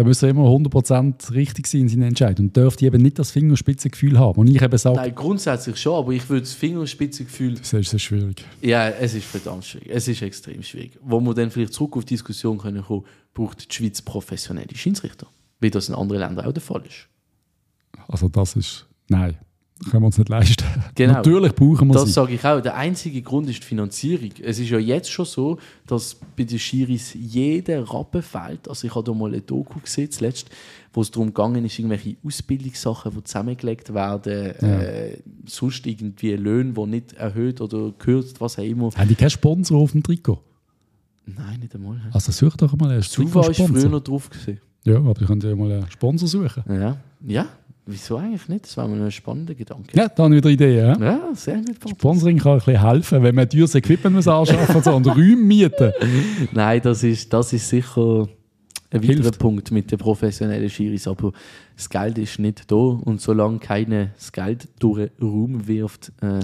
Da müsste er immer 100% richtig sein in seinen Entscheidungen und dürfte eben nicht das Fingerspitzengefühl haben. Und ich eben sage, Nein, grundsätzlich schon, aber ich würde das Fingerspitzengefühl das ist sehr schwierig. Ja, es ist verdammt schwierig. Es ist extrem schwierig. Wo wir dann vielleicht zurück auf die Diskussion können kommen, braucht die Schweiz professionelle Schiedsrichter. Wie das in anderen Ländern auch der Fall ist. Also das ist, nein, können wir uns nicht leisten. Genau. Natürlich brauchen wir Das sie. sage ich auch. Der einzige Grund ist die Finanzierung. Es ist ja jetzt schon so, dass bei den Schiris jeder Rappen fehlt. Also ich habe da mal eine Doku gesehen, zuletzt, wo es darum gegangen ist, irgendwelche Ausbildungssachen, die zusammengelegt werden, äh, sonst irgendwie Löhne, die nicht erhöht oder gekürzt, was auch immer. Haben die keinen Sponsor auf dem Trikot? Nein, nicht einmal. Also such doch mal einen Suva ist früher Trikotsponsor. noch drauf gewesen. Ja, aber die können ja mal einen Sponsor suchen. Ja, ja. Wieso eigentlich nicht? Das war mir ein spannender Gedanke. Ja, da habe ich wieder Ideen. Ja? Ja, sehr gut. Sponsoring kann ein bisschen helfen, wenn man teures Equipment muss anschaffen muss und Räume mieten. Nein, das ist, das ist sicher ein weiterer Hilft. Punkt mit den professionellen Schiris. Aber das Geld ist nicht da und solange keiner das Geld durch den Raum wirft, äh,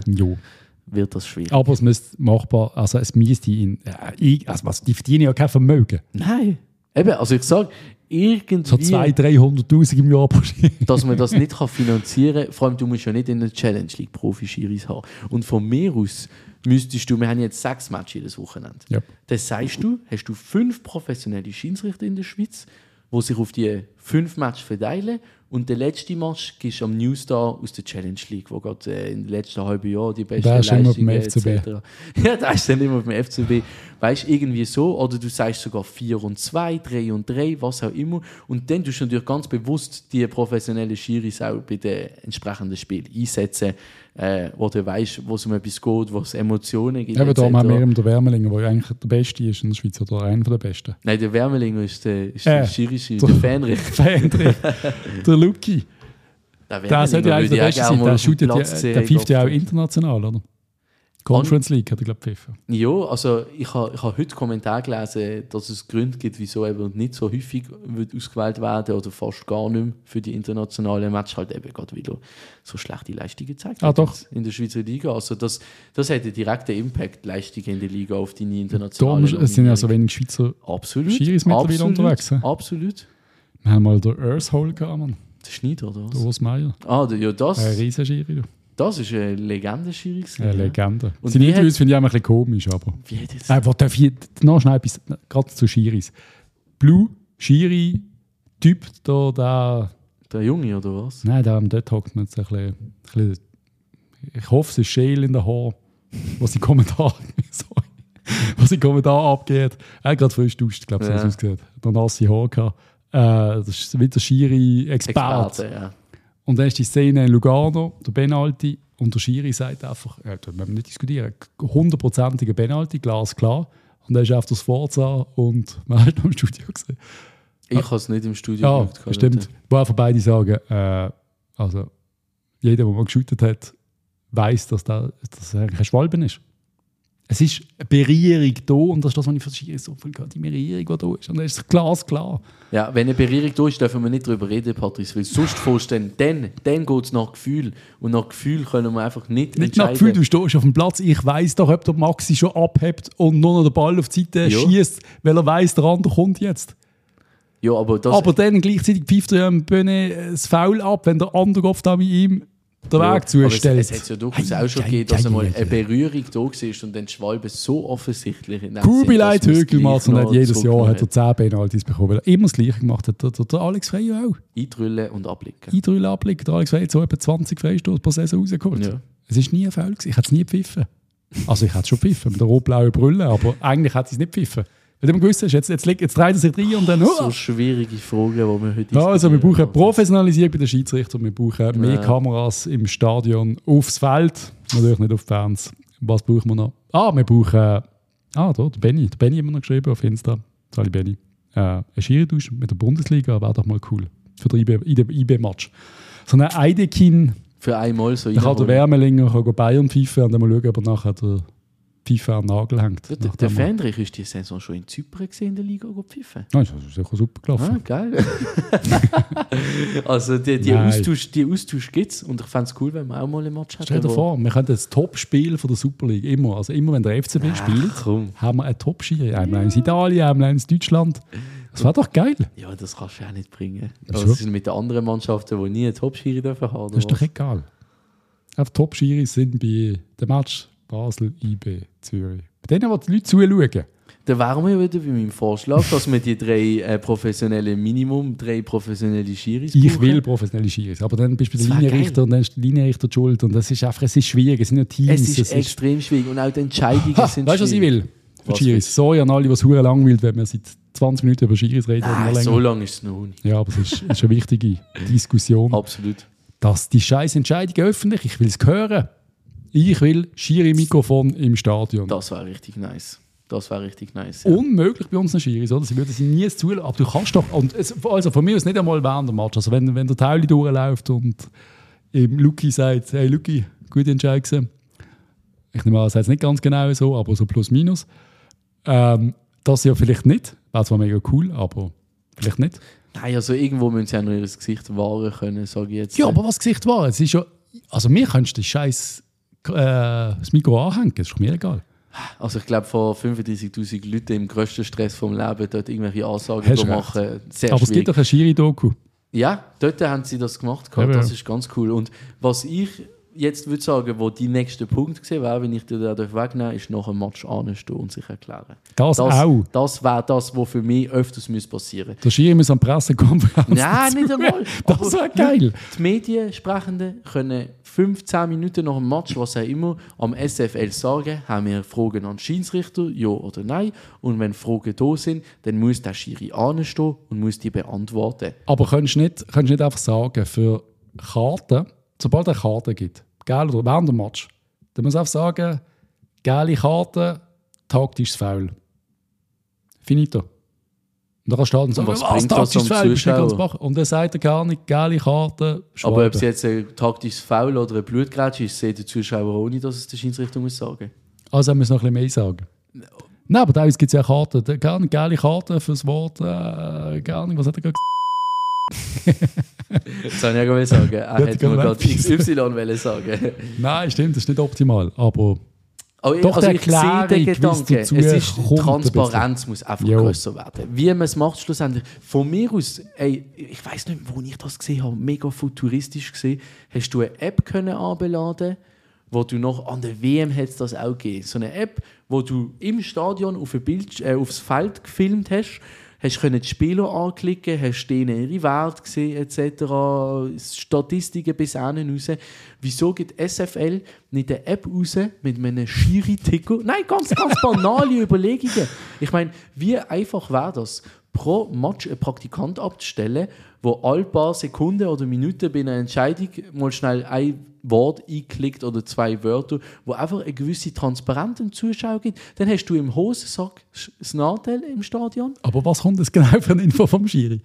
wird das schwierig. Aber es müsste machbar, also es müsste in, äh, ich- also was, die verdienen ja kein Vermögen. Nein, Eben, also ich sage, irgendwie, So 200.000, 300'000 im Jahr dass man das nicht kann finanzieren kann. Vor allem, du musst ja nicht in der Challenge League Profi-Schiris haben. Und von mir aus müsstest du, wir haben jetzt sechs Matches jedes Wochenende. Ja. Das sagst du, hast du fünf professionelle Schiedsrichter in der Schweiz, die sich auf die fünf Matches verteilen. Und der letzte Match gibst am Newstar aus der Challenge League, wo gerade äh, in den letzten halben Jahren die besten Der ist Leistungen etc. Ja, da ist dann immer beim FCB. Weißt du, irgendwie so. Oder du sagst sogar 4 und 2, 3 und 3, was auch immer. Und dann tust du natürlich ganz bewusst die professionellen Schiris auch bei den entsprechenden Spielen einsetzen, äh, wo du weißt, wo es um etwas geht, wo es Emotionen gibt. Eben da haben wir der Wärmelinger, der eigentlich der Beste ist in der Schweiz oder einer der Besten. Nein, der Wärmelinger ist der, ist Äh, der Schiris, so- der Fähnrich. Fähnrich. der Luki. Der Der sollte ja eigentlich der Beste sein. Der shootet ja, der pfeift ja auch international, oder? Conference League hat er, glaube ich, gepfiffen. Ja, also ich habe ich ha heute Kommentar gelesen, dass es Gründe gibt, wieso eben nicht so häufig wird ausgewählt werden oder fast gar nicht mehr für die internationalen Match halt eben gerade wieder so schlechte Leistungen gezeigt Ah, doch. in der Schweizer Liga. Also das, das hat einen direkten Impact, Leistungen in der Liga auf deine Darum internationalen es sind ja so wenig Schweizer. Absolut. Schiris mittlerweile absolut, unterwegs? Absolut. Wir haben mal den Earthhole gehabt, Mann. Der Schneider, oder Der was? Urs Meier. Ah, der- ja, das, Ein riesen Schiri. du. das ist eine Legende Schiris. Eine Legende. Und Seine wie hat- Interviews finde ich auch ein bisschen komisch, aber. Wie hat jetzt Äh, wo darf ich noch schnell etwas, gerade zu Schiris. Blue, Schiri, Typ, da, der, der Junge, oder was? nein, der dort hockt mir jetzt ein bisschen, ein bisschen, ich hoffe, es ist Schäl in der Haar, was die Kommentare, was die Kommentare abgeht. Er hat gerade frisch duscht, glaube ich, so Ja. ja. ausgesehen. Der nasse Haar gehabt. Äh, das ist wieder Schiri-Experte. Experte, ja. Und dann ist die Szene in Lugano, der Penalty, und der Schiri sagt einfach, ja, da müssen wir nicht diskutieren, hundertprozentiger Penalty, glasklar. Und dann ist er auf das Forza und man hat noch im Studio gesehen. Ich habe es nicht im Studio Ja, geschaut, stimmt. Wo einfach beide sagen, äh, also jeder, der mal geshootet hat, weiß, dass, da, dass er eigentlich ein Schwalben ist. Es ist eine Berührung da und das ist das, was ich für Schiri so viel die Berührung, die da ist. Und dann ist es glasklar. Ja, wenn eine Berührung da ist, dürfen wir nicht darüber reden, Patrice. Weil sonst du dann, dann, geht es nach Gefühl. Und nach Gefühl können wir einfach nicht, Nicht nach Gefühl, du stehst auf dem Platz, ich weiß doch, ob der Maxi schon abhebt und nur noch den Ball auf die Seite Ja. schießt, weil er weiß, der andere kommt jetzt. Ja, aber das... Aber dann gleichzeitig pfeift er ja im Bühne das Foul ab, wenn der andere Kopf da bei ihm den ja, Weg aber es, zustellt. es hat ja durchaus Ei, auch schon ei, gegeben, dass ei, einmal ei, ei. eine Berührung da war und dann Schwalbe so offensichtlich in dem Kubileit Högelmatz und hat jedes Jahr hat er 10 Penalties bekommen, weil er immer das Gleiche gemacht hat. Der, der, der Alex Frey auch. Eindrüllen und abblicken. Eindrüllen abliegen. Der Alex Frey hat so etwa 20 Freistoß pro Saison rausgeholt. Ja. Es ist nie ein Foul gewesen. Ich hätte es nie gepfiffen. Also ich hätte es schon gepfiffen mit der rot-blauen Brille, aber eigentlich hätte ich es nicht gepfiffen. Weil du gewusst hast, jetzt, jetzt, liegt- jetzt dreht er sich rein und dann... So schwierige Fragen, die wir heute Ja, also wir brauchen Professionalisierung bei den Schiedsrichtern, wir brauchen mehr Ja. Kameras im Stadion, aufs Feld, natürlich nicht auf die Fans. Was brauchen wir noch? Ah, wir brauchen... Ah, da, der Benny. Der Benny hat mir noch geschrieben auf Insta. Sali Benny. Äh, ein Schiri-Tausch mit der Bundesliga wäre doch mal cool. Für den IB, IB, IB-Match. So ein Eidekin, Für einmal so da kann der. Wärmelinger kann Bayern pfeifen und dann mal schauen, ob er nachher der Pfeife an den Nagel hängt. Der, der er- Fendrich ist die Saison schon in Zypern gesehen in der Liga go pfiffen. Ja, das ist sicher super gelaufen. Ah, geil. also die, die Nein. Austausch, die Austausch gibt es und ich fände es cool, wenn wir auch mal einen Match hätten. Stell dir vor, wir können das Top-Spiel von der Super League immer, also immer wenn der FCB spielt, komm. haben wir einen Top-Schiri. Einmal eins in Italien, einmal in Deutschland. Das war doch geil. Ja, das kannst du auch nicht bringen. Wieso? Also, das ist mit den anderen Mannschaften, die nie einen Top-Schiri dürfen haben. Das ist doch egal. Top-Schiris sind bei dem Match Basel, IB, Zürich. Bei denen, wo die Leute zuschauen. Dann wären wir wieder bei meinem Vorschlag, dass wir die drei äh, professionellen, Minimum drei professionelle Schiris Ich brauchen. will professionelle Schiris, aber dann bist du bei den Linienrichter und dann ist der Linienrichter die schuld. Und das ist einfach, es ist schwierig, es sind ja Teams. Es ist extrem schwierig und auch die Entscheidungen Ha, sind weißt du, was ich schwierig. will? Für Was Schiris. Sorry an alle, die es hure langweilt, wenn wir seit 20 Minuten über Schiris reden. Nein, so lange ist es noch nicht. Ja, aber es ist, ist eine wichtige Diskussion. Absolut. dass die scheiß Entscheidung öffentlich, ich will es hören. Ich will Schiri-Mikrofon im Stadion. Das wäre richtig nice. Das wäre richtig nice. Ja. Unmöglich bei unseren Schiris, oder? Sie würden sie nie zulassen. Aber du kannst doch, und es, also von mir aus nicht einmal während dem Match. Also wenn, wenn der Tauli durchläuft und eben Luki sagt, hey Luki, gute Entscheidung. Ich nehme an, er sagt es nicht ganz genau so, aber so plus minus. Ähm, das ja vielleicht nicht. Wäre zwar mega cool, aber vielleicht nicht. Nein, also irgendwo müssen sie auch noch ihr Gesicht wahren können, sage ich jetzt. Ja, aber was Gesicht war, es ist ja, also mir kannst du den scheiß äh, das Mikro anhängen, das ist mir egal. Also ich glaube, vor 35'000 Leuten im grössten Stress vom Leben dort irgendwelche Ansagen zu machen, sehr Aber es schwierig. gibt doch ein Schiri-Doku. Ja, dort haben sie das gemacht. Ja. Das ist ganz cool. Und was ich jetzt würde sagen, wo die nächste Punkt gesehen wäre, wenn ich dir den wegnehmen ist nach dem Match anstehen und sich erklären. Das, Das, auch. das wäre das, was für mich öfters müsste passieren Der Schiri muss an Pressekonferenz. Nein, nicht einmal. Das wäre geil. Die Mediensprechenden können 15 Minuten nach dem Match, was auch immer, am SFL sagen, haben wir Fragen an den Schiedsrichter, ja oder nein. Und wenn Fragen da sind, dann muss der Schiri anstehen und muss die beantworten. Aber könntest du nicht, nicht einfach sagen, für Karten, sobald es eine Karte gibt, geil oder während dem Match, dann muss du einfach sagen, geile Karte, taktisches Foul. Finito. Und dann kannst du halt sagen, was was, taktisches Foul, bist nicht ganz. Und dann sagt er gar nicht, geile Karte, Aber ob Schwabe. es jetzt ein taktisches Foul oder ein Blutgrätsch ist, sieht der Zuschauer ohne, dass es der Schiedsrichter muss sagen. Also wir noch ein bisschen mehr sagen. Nein, aber teilweise gibt es ja Karten, nicht geile Karten fürs Wort, äh, gar nicht, was hat er gerade gesagt? Das soll ich ja sagen. Er die mir gerade XY wollen sagen. Nein, stimmt, das ist nicht optimal, aber Aber Doch, also ich sehe den Gedanken. Es ist, Transparenz muss einfach Jo. grösser werden. Wie man es macht schlussendlich. Von mir aus, ey, ich weiß nicht, wo ich das gesehen habe, mega futuristisch gesehen, hast du eine App können anbeladen, wo du noch an der WM hätte das auch gegeben. So eine App, wo du im Stadion auf ein Bild, äh, aufs Feld gefilmt hast, hast können die Spieler anklicken, hast denen ihre Werte gesehen etc., Statistiken bis hinten raus. Wieso gibt SFL nicht eine App raus mit einem Schiri-Ticker? Nein, ganz, ganz banale Überlegungen. Ich meine, wie einfach wäre das, pro Match einen Praktikant abzustellen, wo alle paar Sekunden oder Minuten bei einer Entscheidung mal schnell ein Wort einklickt oder zwei Wörter, wo einfach eine gewisse Transparenz im Zuschauer gibt. Dann hast du im Hosensack das Nachteil im Stadion. Aber was kommt jetzt genau für eine Info vom Schiri?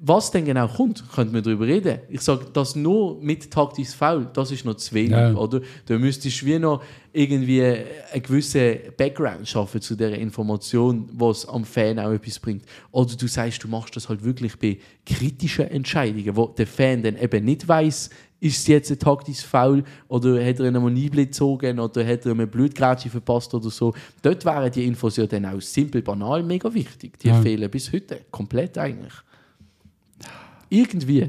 Was denn genau kommt, könnte man darüber reden. Ich sage, das nur mit taktisches Foul, das ist noch zu wenig, Ja. oder? Da müsstest du wie noch irgendwie einen gewissen Background schaffen zu dieser Information, was am Fan auch etwas bringt. Oder du sagst, du machst das halt wirklich bei kritischen Entscheidungen, wo der Fan dann eben nicht weiß, ist es jetzt ein taktisches Foul oder hat er einen Manibel gezogen oder hat er einen Blutgrätsche verpasst oder so. Dort wären die Infos ja dann auch simpel, banal, mega wichtig. Die Ja. fehlen bis heute, komplett eigentlich. Irgendwie,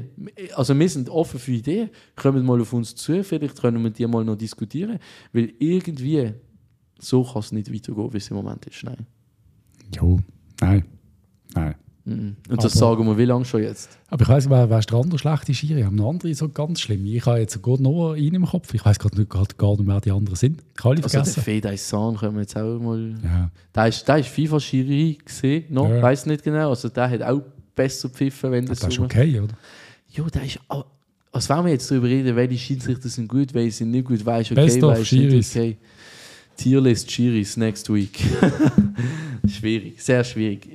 also wir sind offen für Ideen, kommen mal auf uns zu, vielleicht können wir die mal noch diskutieren, weil irgendwie so kann es nicht weitergehen, wie es im Moment ist. Nein. Jo, nein. Nein. Mhm. Und das Aber- sagen wir wie lange schon jetzt? Aber ich weiss, wer, wer ist der andere schlechte Schiri? Haben andere so ganz schlimm? Ich habe jetzt gerade noch einen im Kopf. Ich weiß gerade nicht, gerade gar nicht, wer die anderen sind. Ich habe alle Also der vergessen. Fedai San können wir jetzt auch mal... ja. Der ist, ist FIFA-Schiri gesehen, noch, Ja. weiß nicht genau. Also der hat auch besser pfiffen, wenn das, Das ist so... okay, oder? Jo, der ist... auch- Als wenn wir jetzt darüber reden, welche Schiedsrichter sind gut, welche sind nicht gut, weißt okay, Best of weisst nicht okay. Tierlist Schiris next week. schwierig, sehr schwierig.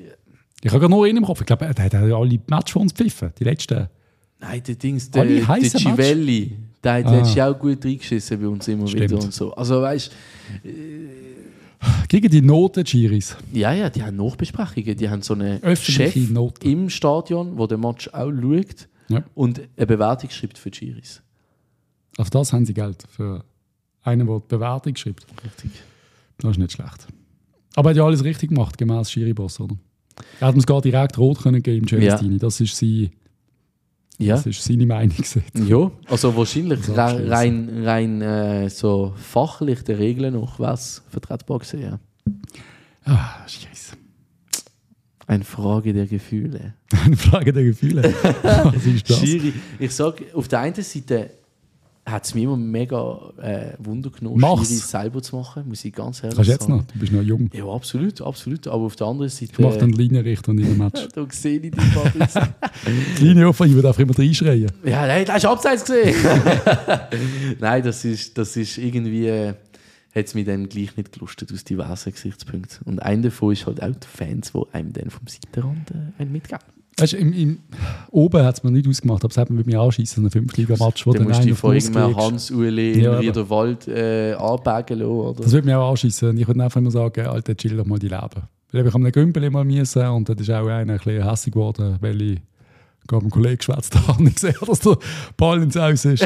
Ich habe gerade noch einen im Kopf. Ich glaube, der hat alle Match von uns gepfiffen. Die letzten. Nein, der Dings, der, der Civelli, der hat Ah. letztes Jahr auch gut reingeschissen bei uns immer Stimmt. wieder und so. Also weißt Gegen die Noten Schiris. ja, ja, die haben Nachbesprechungen, die haben so einen Chef Öffentliche Noten. im Stadion, wo der Match auch schaut Ja. und eine Bewertung schreibt für die Schiris. Auf das haben sie Geld. Für einen, der die Bewertung schreibt. Richtig. Das ist nicht schlecht. Aber er hat ja alles richtig gemacht, gemäß Schiri-Boss, oder? Er hat uns gar direkt rot können geben, Celestini. Das, ist sie, Ja. das ist seine Meinung. Ja, also wahrscheinlich rein, rein, äh, so fachlich der Regeln noch es vertretbar gewesen, ja. Ah, Scheiße. Eine Frage der Gefühle. Eine Frage der Gefühle. Was ist das? Schiri, ich sage, auf der einen Seite hat es mir immer mega äh, Wunder genommen, Mach's. Selber zu machen, muss ich ganz ehrlich Kannst du jetzt sagen. noch? Du bist noch jung. Ja, absolut, absolut. Aber auf der anderen Seite... Ich mache dann Linienrichter in einem Match. da sehe ich die Patrice. Die Linie offen, ich würde einfach immer reinschreien. ja, nein, da hast du abseits gesehen. nein, das ist, das ist irgendwie... Äh, hat es mich dann gleich nicht gelustet aus diversen Gesichtspunkten. Und einer davon ist halt auch die Fans, die einem dann vom Seitenrand äh, mitgeben. Weißt du, im, im, oben hat es mir nicht ausgemacht, aber es hat mir mit mir anschießen, ein Fünftliga-Match, wo Dann dann musst du einer dich Nuss irgendeinem. Hans-Uli in aber- Riederwald äh, anbagen lassen, oder? Das würde mich auch anschießen. Ich würde einfach immer sagen, Alter, chill doch mal die Leben. Weil ich am Gümpel mal müssen und dann ist auch einer ein bisschen hässlich geworden, weil ich gerade mit einem Kollegen geschwätzt habe und ich gesehen habe, dass der Ball ins Aus ist.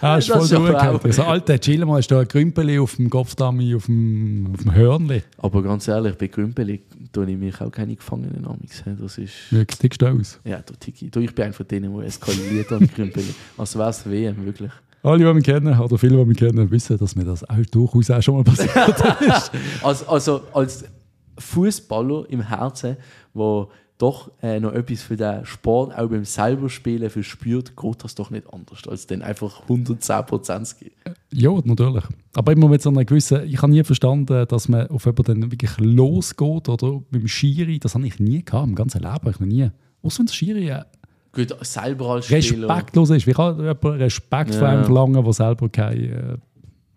Ah, ist Das voll auch- Also, Alter, chill mal, ist da ein Grümpeli auf dem Kopfdami, auf dem, auf dem Hörnli. Aber ganz ehrlich, bei Grümpeli tue ich mich auch keine Gefangenen amix. Das ist... Wie tickst du aus? Ja, du Tiki. Du, ich bin einer von denen, der eskaliert an Grümpeli. Als wäre es WM, wirklich. Alle, die mich kennen, oder viele, die mich kennen, wissen, dass mir das auch durchaus auch schon mal passiert ist. Also, also als Fußballer im Herzen, wo doch äh, noch etwas für den Sport auch beim selber Spielen verspürt, geht das doch nicht anders, als dann einfach 110% zu geben. ja, natürlich. Aber immer mit so einer gewissen, ich habe nie verstanden, dass man auf jemanden dann wirklich losgeht oder beim Schiri, das habe ich nie gehabt, im ganzen Leben, ich noch nie. Außer wenn der Schiri äh, Gut, selber als Spieler. respektlos ist. Wie kann jemand Respekt vor Ja. einem verlangen, der selber keinen äh,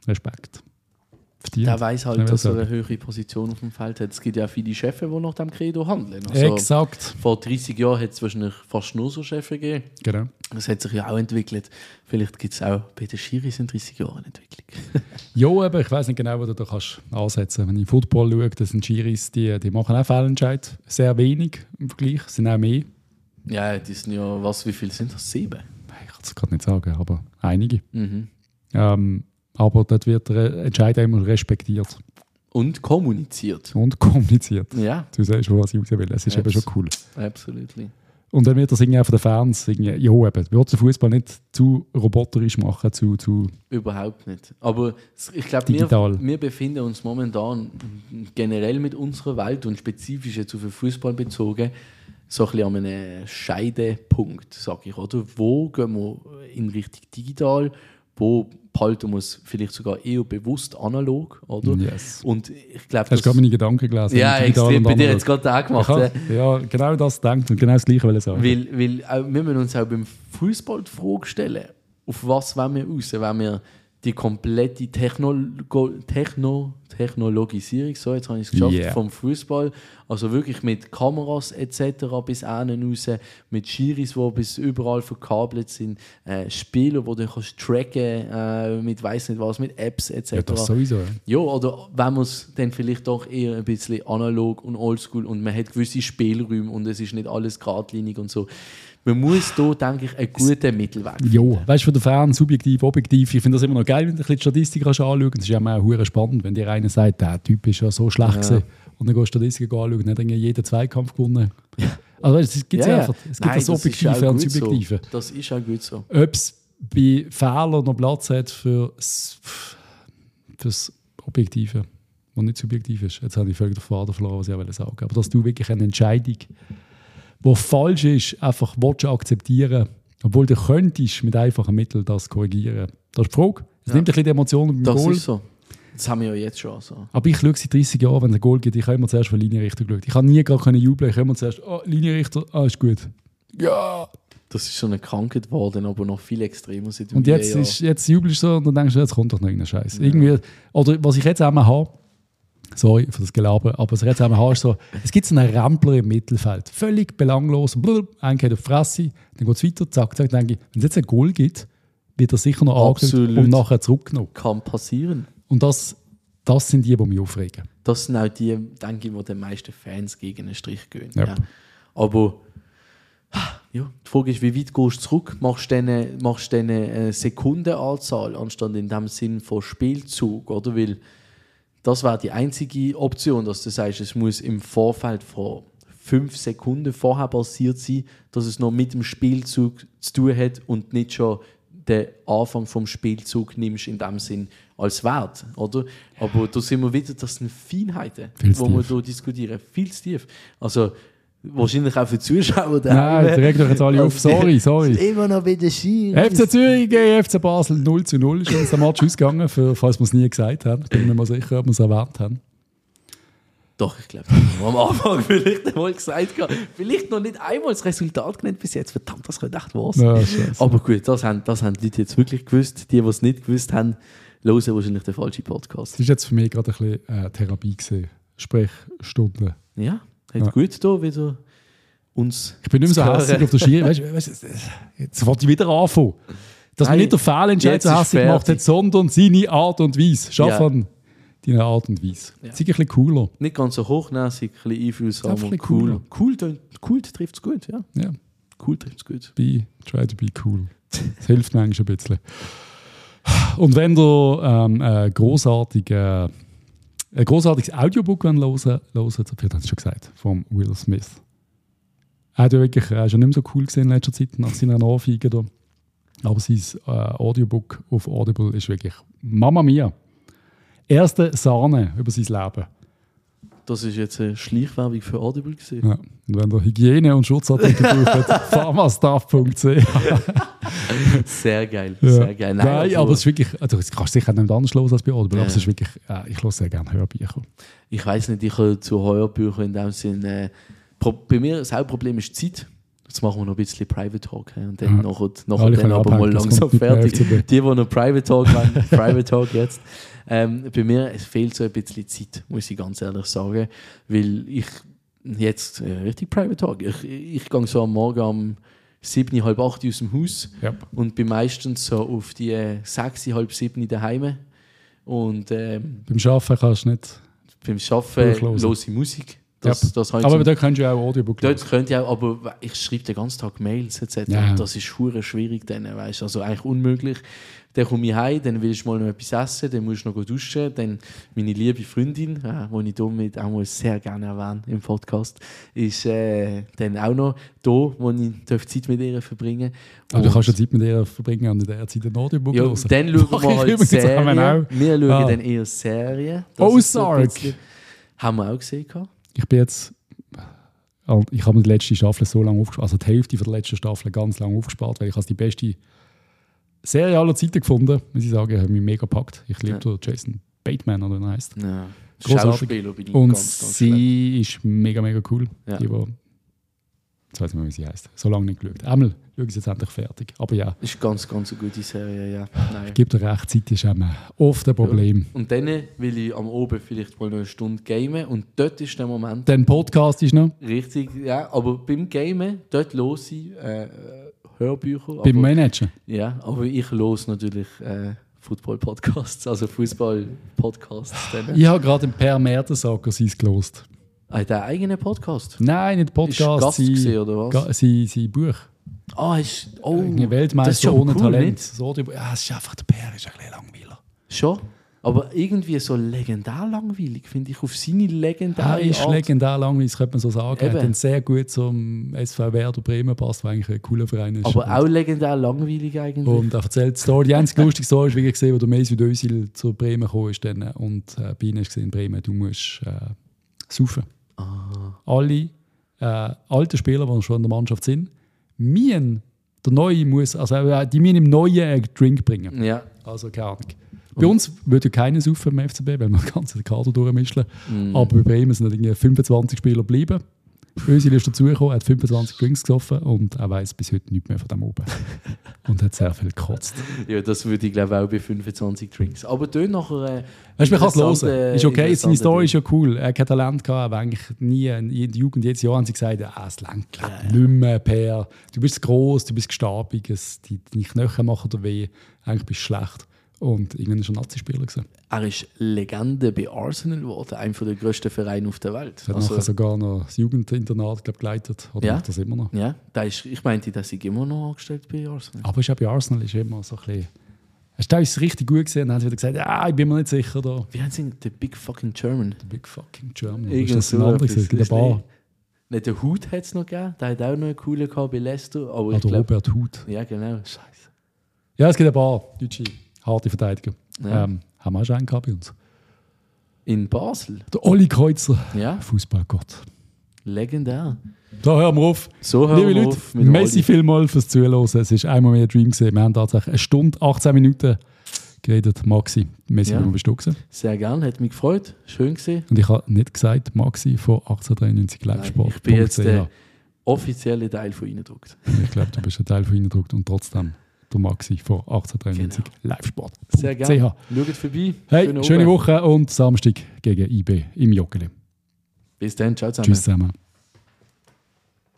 Respekt verdient? Der weiß halt, dass er eine höhere Position auf dem Feld hat. Es gibt ja viele Chefs, die nach dem Credo handeln. Also, Exakt. vor 30 Jahren hat es wahrscheinlich fast nur so Chefs gegeben. Genau. Das hat sich ja auch entwickelt. Vielleicht gibt es auch bei den Schiris in 30 Jahren eine Entwicklung. Ja, aber ich weiß nicht genau, wo du da kannst ansetzen Wenn ich Football schaue, das sind Schiris, die, die machen auch Fehlentscheid. Sehr wenig im Vergleich, sind auch mehr. ja, die sind ja, was, wie viele sind das? Sieben? Ich kann es gerade nicht sagen, aber einige. Mhm. Ähm, aber dort wird der Entscheid immer respektiert Und kommuniziert. und kommuniziert. Ja, Du siehst, wo was ich raus will. Es ist eben schon Abs- cool. absolutely. Und dann wird das irgendwie auch von den Fans, irgendwie, ja eben, wir den Fußball nicht zu roboterisch machen, zu, zu Überhaupt nicht. Aber ich glaube, wir, wir befinden uns momentan generell mit unserer Welt und spezifisch jetzt auf den Fußball bezogen, so ein bisschen an einem Scheidepunkt, sage ich. Oder? Wo gehen wir in Richtung digital? Wo behalten es vielleicht sogar eher bewusst analog? Oder? Yes. Und ich glaube, Hast du gerade meine Gedanken gelesen? ja, extrem. Bei dir jetzt gerade auch gemacht. hab- äh. Ja, genau das denkt und genau das Gleiche will ich sagen. Weil, weil auch, wir müssen uns auch beim Fußball die Frage stellen, auf was wollen wir raus? Wollen wir die komplette Technologo Techno Technologisierung, so jetzt habe ich es geschafft, Yeah. vom Fußball, also wirklich mit Kameras etc. bis innen raus, mit Schiris, die bis überall verkabelt sind, äh, Spieler, die du kannst tracken äh, mit weiß nicht was, mit Apps etc. ja, das sowieso. Ja. Ja, oder wenn man es dann vielleicht doch eher ein bisschen analog und oldschool und man hat gewisse Spielräume und es ist nicht alles geradlinig und so. Man muss da, denke ich, einen guten Mittelweg Ja, weißt du, von der Fern, subjektiv, objektiv, ich finde das immer noch geil, wenn du ein bisschen die Statistik anschauen kannst. Es ist ja auch spannend, wenn dir einer sagt, der Typ ist ja so schlecht gewesen. Und dann gehst du Statistiken anschauen und dann hat jeden Zweikampf gewonnen. Also weißt, du, es gibt Ja, ja. einfach, es gibt Nein, das das Objektive und gut Subjektive. So. Das ist auch gut so. Ob es bei Fehlern noch Platz hat für das Objektive, was nicht subjektiv ist. Jetzt habe ich völlig den Faden verloren, was ich auch sagen wollte. Aber dass du wirklich eine Entscheidung, die falsch ist, einfach willst akzeptieren, obwohl du könntest mit einfachen Mitteln das korrigieren. Das ist die Frage. Es Ja. nimmt ein bisschen die Emotionen beim Das Goal. ist so. Das haben wir ja jetzt schon. So. Aber ich schaue seit 30 Jahren, wenn es ein Goal gibt, ich habe immer zuerst für Linienrichter geschaut. Ich habe nie gar können jubeln, ich habe immer zuerst, oh, Linienrichter, ah, ist gut. Ja! Das ist so eine Krankheit geworden, aber noch viel extremer seit Und jetzt, ist, jetzt jubelst du so und dann denkst du, jetzt kommt doch noch irgendein Scheiß. Irgendwie, oder was ich jetzt auch mal habe, sorry für das Gelaber, aber was ich jetzt auch mal habe, ist so, es gibt so einen Rambler im Mittelfeld. Völlig belanglos, blub, einer geht auf die Fresse, dann geht es weiter, zack, zack, denke ich, wenn es jetzt ein Goal gibt, wird er sicher noch Absolut. und nachher zurückgenommen. Kann passieren. Und das, das sind die, die mich aufregen. Das sind auch die, denke ich, die meisten Fans gegen einen Strich gehen. Ja. Ja. Aber ja, die Frage ist, wie weit gehst du zurück? Machst du eine, machst du eine äh, Sekundenanzahl anstatt in dem Sinn von Spielzug? Oder? Weil das wäre die einzige Option, dass du sagst, es muss im Vorfeld von fünf Sekunden vorher passiert sein, dass es noch mit dem Spielzug zu tun hat und nicht schon den Anfang vom Spielzug nimmst in dem Sinn als Wert, oder? Aber da sind wir wieder, das sind Feinheiten, Viel wo wir hier diskutieren. Viel zu tief. Also wahrscheinlich auch für die Zuschauer. Nein, daheim. regt euch jetzt alle auf. Sorry, sorry. Immer noch bei den Ski. FC Zürich gegen FC Basel 0 zu 0 ist uns der Match ausgegangen, für, falls wir es nie gesagt haben. Bin mir mal sicher, ob wir es erwähnt haben. Doch, ich glaube, das haben wir am Anfang vielleicht einmal gesagt. gehabt. Vielleicht noch nicht einmal das Resultat genannt bis jetzt. Verdammt, das könnte echt wahr sein. Ja. Aber gut, das haben, das haben die Leute jetzt wirklich gewusst. Die, die es nicht gewusst haben, hören wahrscheinlich den falschen Podcast. Es ist jetzt für mich gerade ein bisschen äh, Therapie gesehen. Sprechstunde. Ja, hat Ja. gut da wieder uns. Ich bin nicht mehr so hässlich auf der Schiri. Weißt, weißt, jetzt wollte ich wieder anfangen. Dass man nicht der Fehlentscheid so hässlich gemacht hat, sondern seine Art und Weise. Schaffen deine Art und Weise. Ja. Ja. Sei ein bisschen cooler. Nicht ganz so hochnäsig, ein bisschen einfühlsam ein bisschen cool. Cool, tönt- cool trifft es gut, ja. Ja. Cool trifft es gut. Be, try to be cool. Das hilft manchmal ein bisschen. und wenn du ähm, ein, großartige, ein großartiges Audiobook hören hören, vielleicht hast du schon gesagt, von Will Smith. Er hat ja wirklich, ist ja nicht mehr so cool gesehen in letzter Zeit nach seiner da. Aber sein äh, Audiobook auf Audible ist wirklich Mama Mia. Erste Sahne über sein Leben. Das ist jetzt eine Schleichwerbung für Audible gewesen. Ja. Und wenn ihr Hygiene- und Schutzartikel braucht, pharmastaff.ch. Sehr geil, Ja. sehr geil. Nein, also, aber es ist wirklich, also das kannst du sicher nicht anders los als bei Audible, Ja. aber es ist wirklich, äh, ich höre sehr gerne Hörbücher. ich weiß nicht, ich höre zu Heuerbüchern in dem Sinne. Äh, bei mir das Hauptproblem ist Zeit. Jetzt machen wir noch ein bisschen Private Talk. Und dann Ja. nachher, nachher Alle dann aber mal abhängen, das langsam fertig. Die, die noch Private Talk wollen, Private Talk jetzt. Ähm, bei mir es fehlt so ein bisschen Zeit, muss ich ganz ehrlich sagen. Weil ich jetzt äh, richtig Private Talk. Ich, ich gehe so am Morgen um 7, halb 8 aus dem Haus Ja. und bin meistens so auf die äh, 6, halb 7 daheim. Und ähm, Beim Arbeiten kannst du nicht. beim Arbeiten ich Musik. Das, Ja. das ich Aber zum- dort kannst du ja auch Audiobook. Dort könnte ich auch, aber ich schreibe den ganzen Tag Mails etc. Ja. Das ist hure schwierig dann, weißt du, also eigentlich unmöglich. Dann komme ich heim, dann will ich mal noch etwas essen, dann muss ich noch duschen, dann meine liebe Freundin, äh, die ich damit auch mal sehr gerne erwähne im Podcast, ist äh, dann auch noch da, wo ich darf Zeit mit ihr verbringen Aber du kannst ja Zeit mit ihr verbringen und in der Zeit ein Audiobook ja, hören. dann schauen wir halt Serien. Wir schauen Ah. dann eher Serien. Das so Ozark. bisschen- Haben wir auch gesehen. gehabt. Ich bin jetzt. Ich habe mir die letzte Staffel so lange aufgespart, also die Hälfte von der letzten Staffel ganz lange aufgespart, weil ich als die beste Serie aller Zeiten gefunden, muss ich sagen, hat mich mega gepackt. Ich liebe Ja. Jason Bateman, oder wie er heißt. Ja. Schauspieler bin ich Und ganz, ganz sie ist mega, mega cool. Ja. Die, wo, jetzt weiß ich nicht mehr, wie sie heißt. So lange nicht geschaut. Einmal schaue sie jetzt endlich fertig. Aber ja, Ist ganz, ganz eine gute Serie, ja. Nein. ich gebe dir recht, Zeit ist eben oft ein Problem. Und dann will ich am Oben vielleicht mal noch eine Stunde gamen und dort ist der Moment Dann Podcast ist noch richtig, ja, aber beim Gamen, dort los ich äh, Hörbücher. beim aber, Managen. ja, aber ich los natürlich äh, Football-Podcasts, also Fußball-Podcasts. Ich habe gerade im Per Mertesacker sein gelost. Ah, der eigene Podcast? Nein, nicht Ist Podcast, Gast sein, gewesen, oder was? Sein Buch. Ah, ist, oh, Ein das ist Weltmeister aber ohne cool, Talent. nicht? So, ja, es ist einfach, der Per ist ein bisschen langweilig. Schon? Aber irgendwie so legendär langweilig, finde ich, auf seine Er legendäre ist Art. legendär langweilig, das könnte man so sagen. Er Eben. hat dann sehr gut zum SV Werder Bremen passt, weil eigentlich ein cooler Verein ist. Aber auch legendär langweilig eigentlich. Und er erzählt die Story. Die einzige lustige Story ist, wie ich gesehen, wo der Mesut Özil zu Bremen gekommen ist. Dann, und äh, bei ihnen ist gesehen Bremen, du musst äh, saufen. Ah. Alle äh, alten Spieler, die schon in der Mannschaft sind, müssen, der Neue muss, also äh, die müssen im Neuen einen Drink bringen. Ja. Also keine Ahnung. Bei uns würde ja keiner saufen im FCB, weil wir den ganzen Kader durchmischen. Mhm. Aber bei Bremen sind irgendwie 25 Spieler geblieben. Özil ist dazugekommen, hat 25 Drinks gesoffen und er weiß bis heute nichts mehr von dem oben. und hat sehr viel gekotzt. ja, das würde ich glaube auch bei 25 Drinks. Aber dort nachher. Weißt du, man kann es hören. Ist okay, seine Story ist ja cool. Er hat Talent gehabt, aber eigentlich nie in der Jugend, jedes Jahr haben sie gesagt, ah, es lenkt glaub, nicht mehr, Per. Du bist groß, du bist gestarbig, es, die, deine Knochen machen dir weh, eigentlich bist du schlecht. Und irgendwann er Nazi-Spieler gewesen. Er ist Legende bei Arsenal geworden, einer der grössten Vereine auf der Welt. Er hat Also, nachher sogar noch das Jugendinternat glaub, geleitet. Oder Ja. macht das immer noch. ja, der ist, ich meinte, dass ich immer noch angestellt bei Arsenal. Aber ist auch bei Arsenal ist immer so ein bisschen... Er war teilweise richtig gut gesehen und dann haben sie wieder gesagt, ja, ich bin mir nicht sicher da. Wie heißt ihn? The Big Fucking German. The Big fucking German. Irgend ist das ein so anderes? etwas. Es gibt Ist ein paar. nicht- den Hut hat es noch gegeben, der hat auch noch einen coolen gehabt bei Leicester. Aber Ah, ich der glaube. Robert Huth. Ja, genau. Scheiße. Ja, es gibt ein paar deutsche harte Verteidiger. Ja. Ähm, haben wir auch schon einen gehabt bei uns. In Basel. Der Olli Kreuzer, Ja, Fußballgott. legendär. Da hören wir auf. So hören Liebe wir Leute, auf Olli. vielmals fürs Zuhören. Es ist einmal mehr Dream gesehen. Wir haben tatsächlich eine Stunde, 18 Minuten geredet. Maxi, Messi, Ja. wo bist du gewesen? Sehr gern, hat mich gefreut. Schön gesehen. Und ich habe nicht gesagt, Maxi von 1893 Livesport. ich bin jetzt der offizielle Teil von Ihnen gedruckt. Ich glaube, du bist ein Teil von Eindruckt und trotzdem der Maxi von 1893 Livesport. Sehr gerne. Schaut vorbei. Hey, schöne Abend. Woche und Samstag gegen IB im Joggeli. Bis dann. Ciao zusammen. Tschüss zusammen.